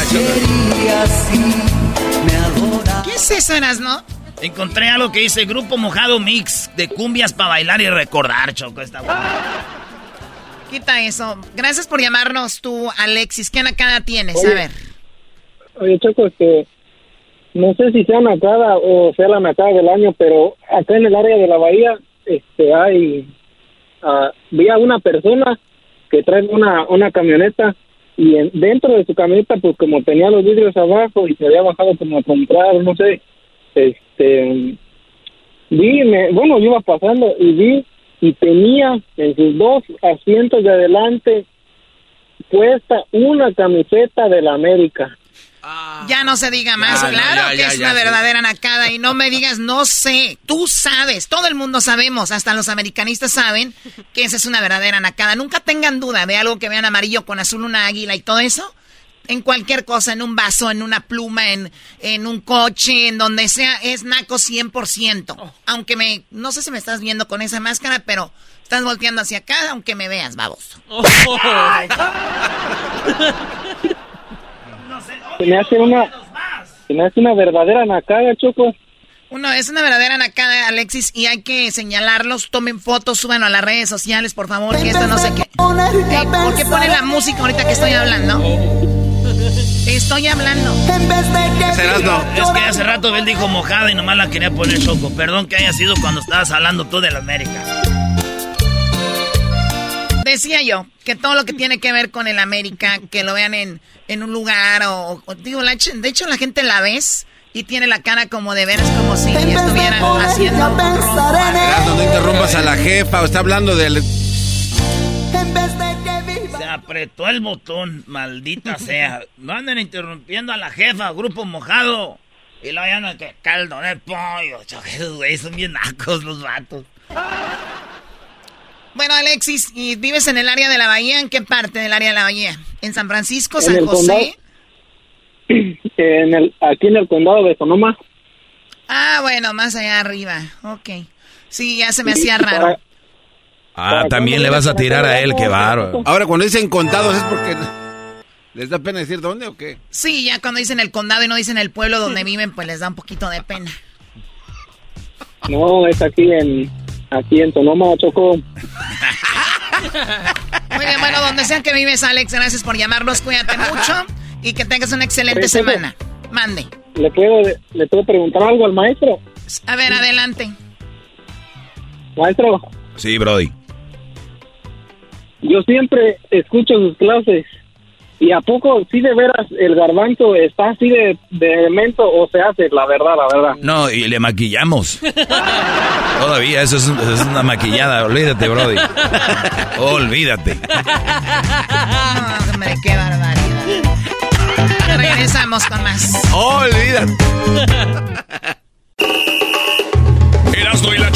¿Qué es eso, no? Encontré algo que dice Grupo Mojado Mix de cumbias para bailar y recordar, Choco. Está bueno. Quita eso. Gracias por llamarnos tú, Alexis. ¿Qué nacada tienes? A ver. Oye, Choco, este, no sé si sea nacada o sea la nacada del año, pero acá en el área de la bahía, este, hay, ah, vi a una persona que trae una, una camioneta y en- dentro de su camioneta, pues como tenía los vidrios abajo y se había bajado como a comprar, no sé, este, vi, me, bueno, yo iba pasando y vi y tenía en sus dos asientos de adelante puesta una camiseta de la América. Ya no se diga más. Ya, claro ya, que ya, es ya, una verdadera nacada. Y no me digas, no sé. Tú sabes. Todo el mundo sabemos. Hasta los americanistas saben que esa es una verdadera nacada. Nunca tengan duda de algo que vean amarillo con azul, una águila y todo eso. En cualquier cosa, en un vaso, en una pluma, en, en un coche, en donde sea, es naco 100%. Aunque me, no sé si me estás viendo con esa máscara, pero estás volteando hacia acá, aunque me veas, baboso. (laughs) Se me hace una, se me hace una verdadera nacada, Choco. Uno, es una verdadera nacada, Alexis, y hay que señalarlos. Tomen fotos, súbanlo a las redes sociales, por favor, que esto no sé qué. Ey, ¿Por qué pone la música ahorita que estoy hablando? Estoy hablando. Es que hace rato él dijo mojada y nomás la quería poner Choco. Perdón que haya sido cuando estabas hablando tú de la América. Decía yo que todo lo que tiene que ver con el América, que lo vean en, en un lugar o, o- digo, la- de hecho la gente la ves y tiene la cara como de veras como si estuvieran haciendo. Gerardo, no interrumpas a la jefa o está hablando del... Apretó el botón, maldita (laughs) sea. No anden interrumpiendo a la jefa, grupo mojado. Y luego ya no que caldo de pollo. Esos güeyes son bien nacos los vatos. Bueno, Alexis, ¿y vives en el área de la bahía? ¿En qué parte del área de la bahía? ¿En San Francisco, San José? (clears throat) En el, aquí en el condado de Sonoma. Ah, bueno, más allá arriba. Ok. Sí, ya se me hacía raro. Ah, también le vas a tirar a él, qué bárbaro. Ahora, cuando dicen contados, ¿es porque les da pena decir dónde o qué? Sí, ya cuando dicen el condado y no dicen el pueblo donde viven, pues les da un poquito de pena. No, es aquí en aquí en Sonoma, Choco. Muy bien, bueno, donde sea que vives, Alex, gracias por llamarnos. Cuídate mucho y que tengas una excelente semana. Mande. ¿Le puedo, ¿Le puedo preguntar algo al maestro? A ver, adelante. Maestro, Sí, Brody. Yo siempre escucho sus clases. ¿Y a poco, sí de veras, el garbanzo está así de, de elemento o se hace, la verdad, la verdad? No, y le maquillamos. (laughs) Todavía, eso es, es una maquillada. Olvídate, Brody. Olvídate. No, hombre, qué barbaridad. Regresamos con más. Olvídate. (laughs)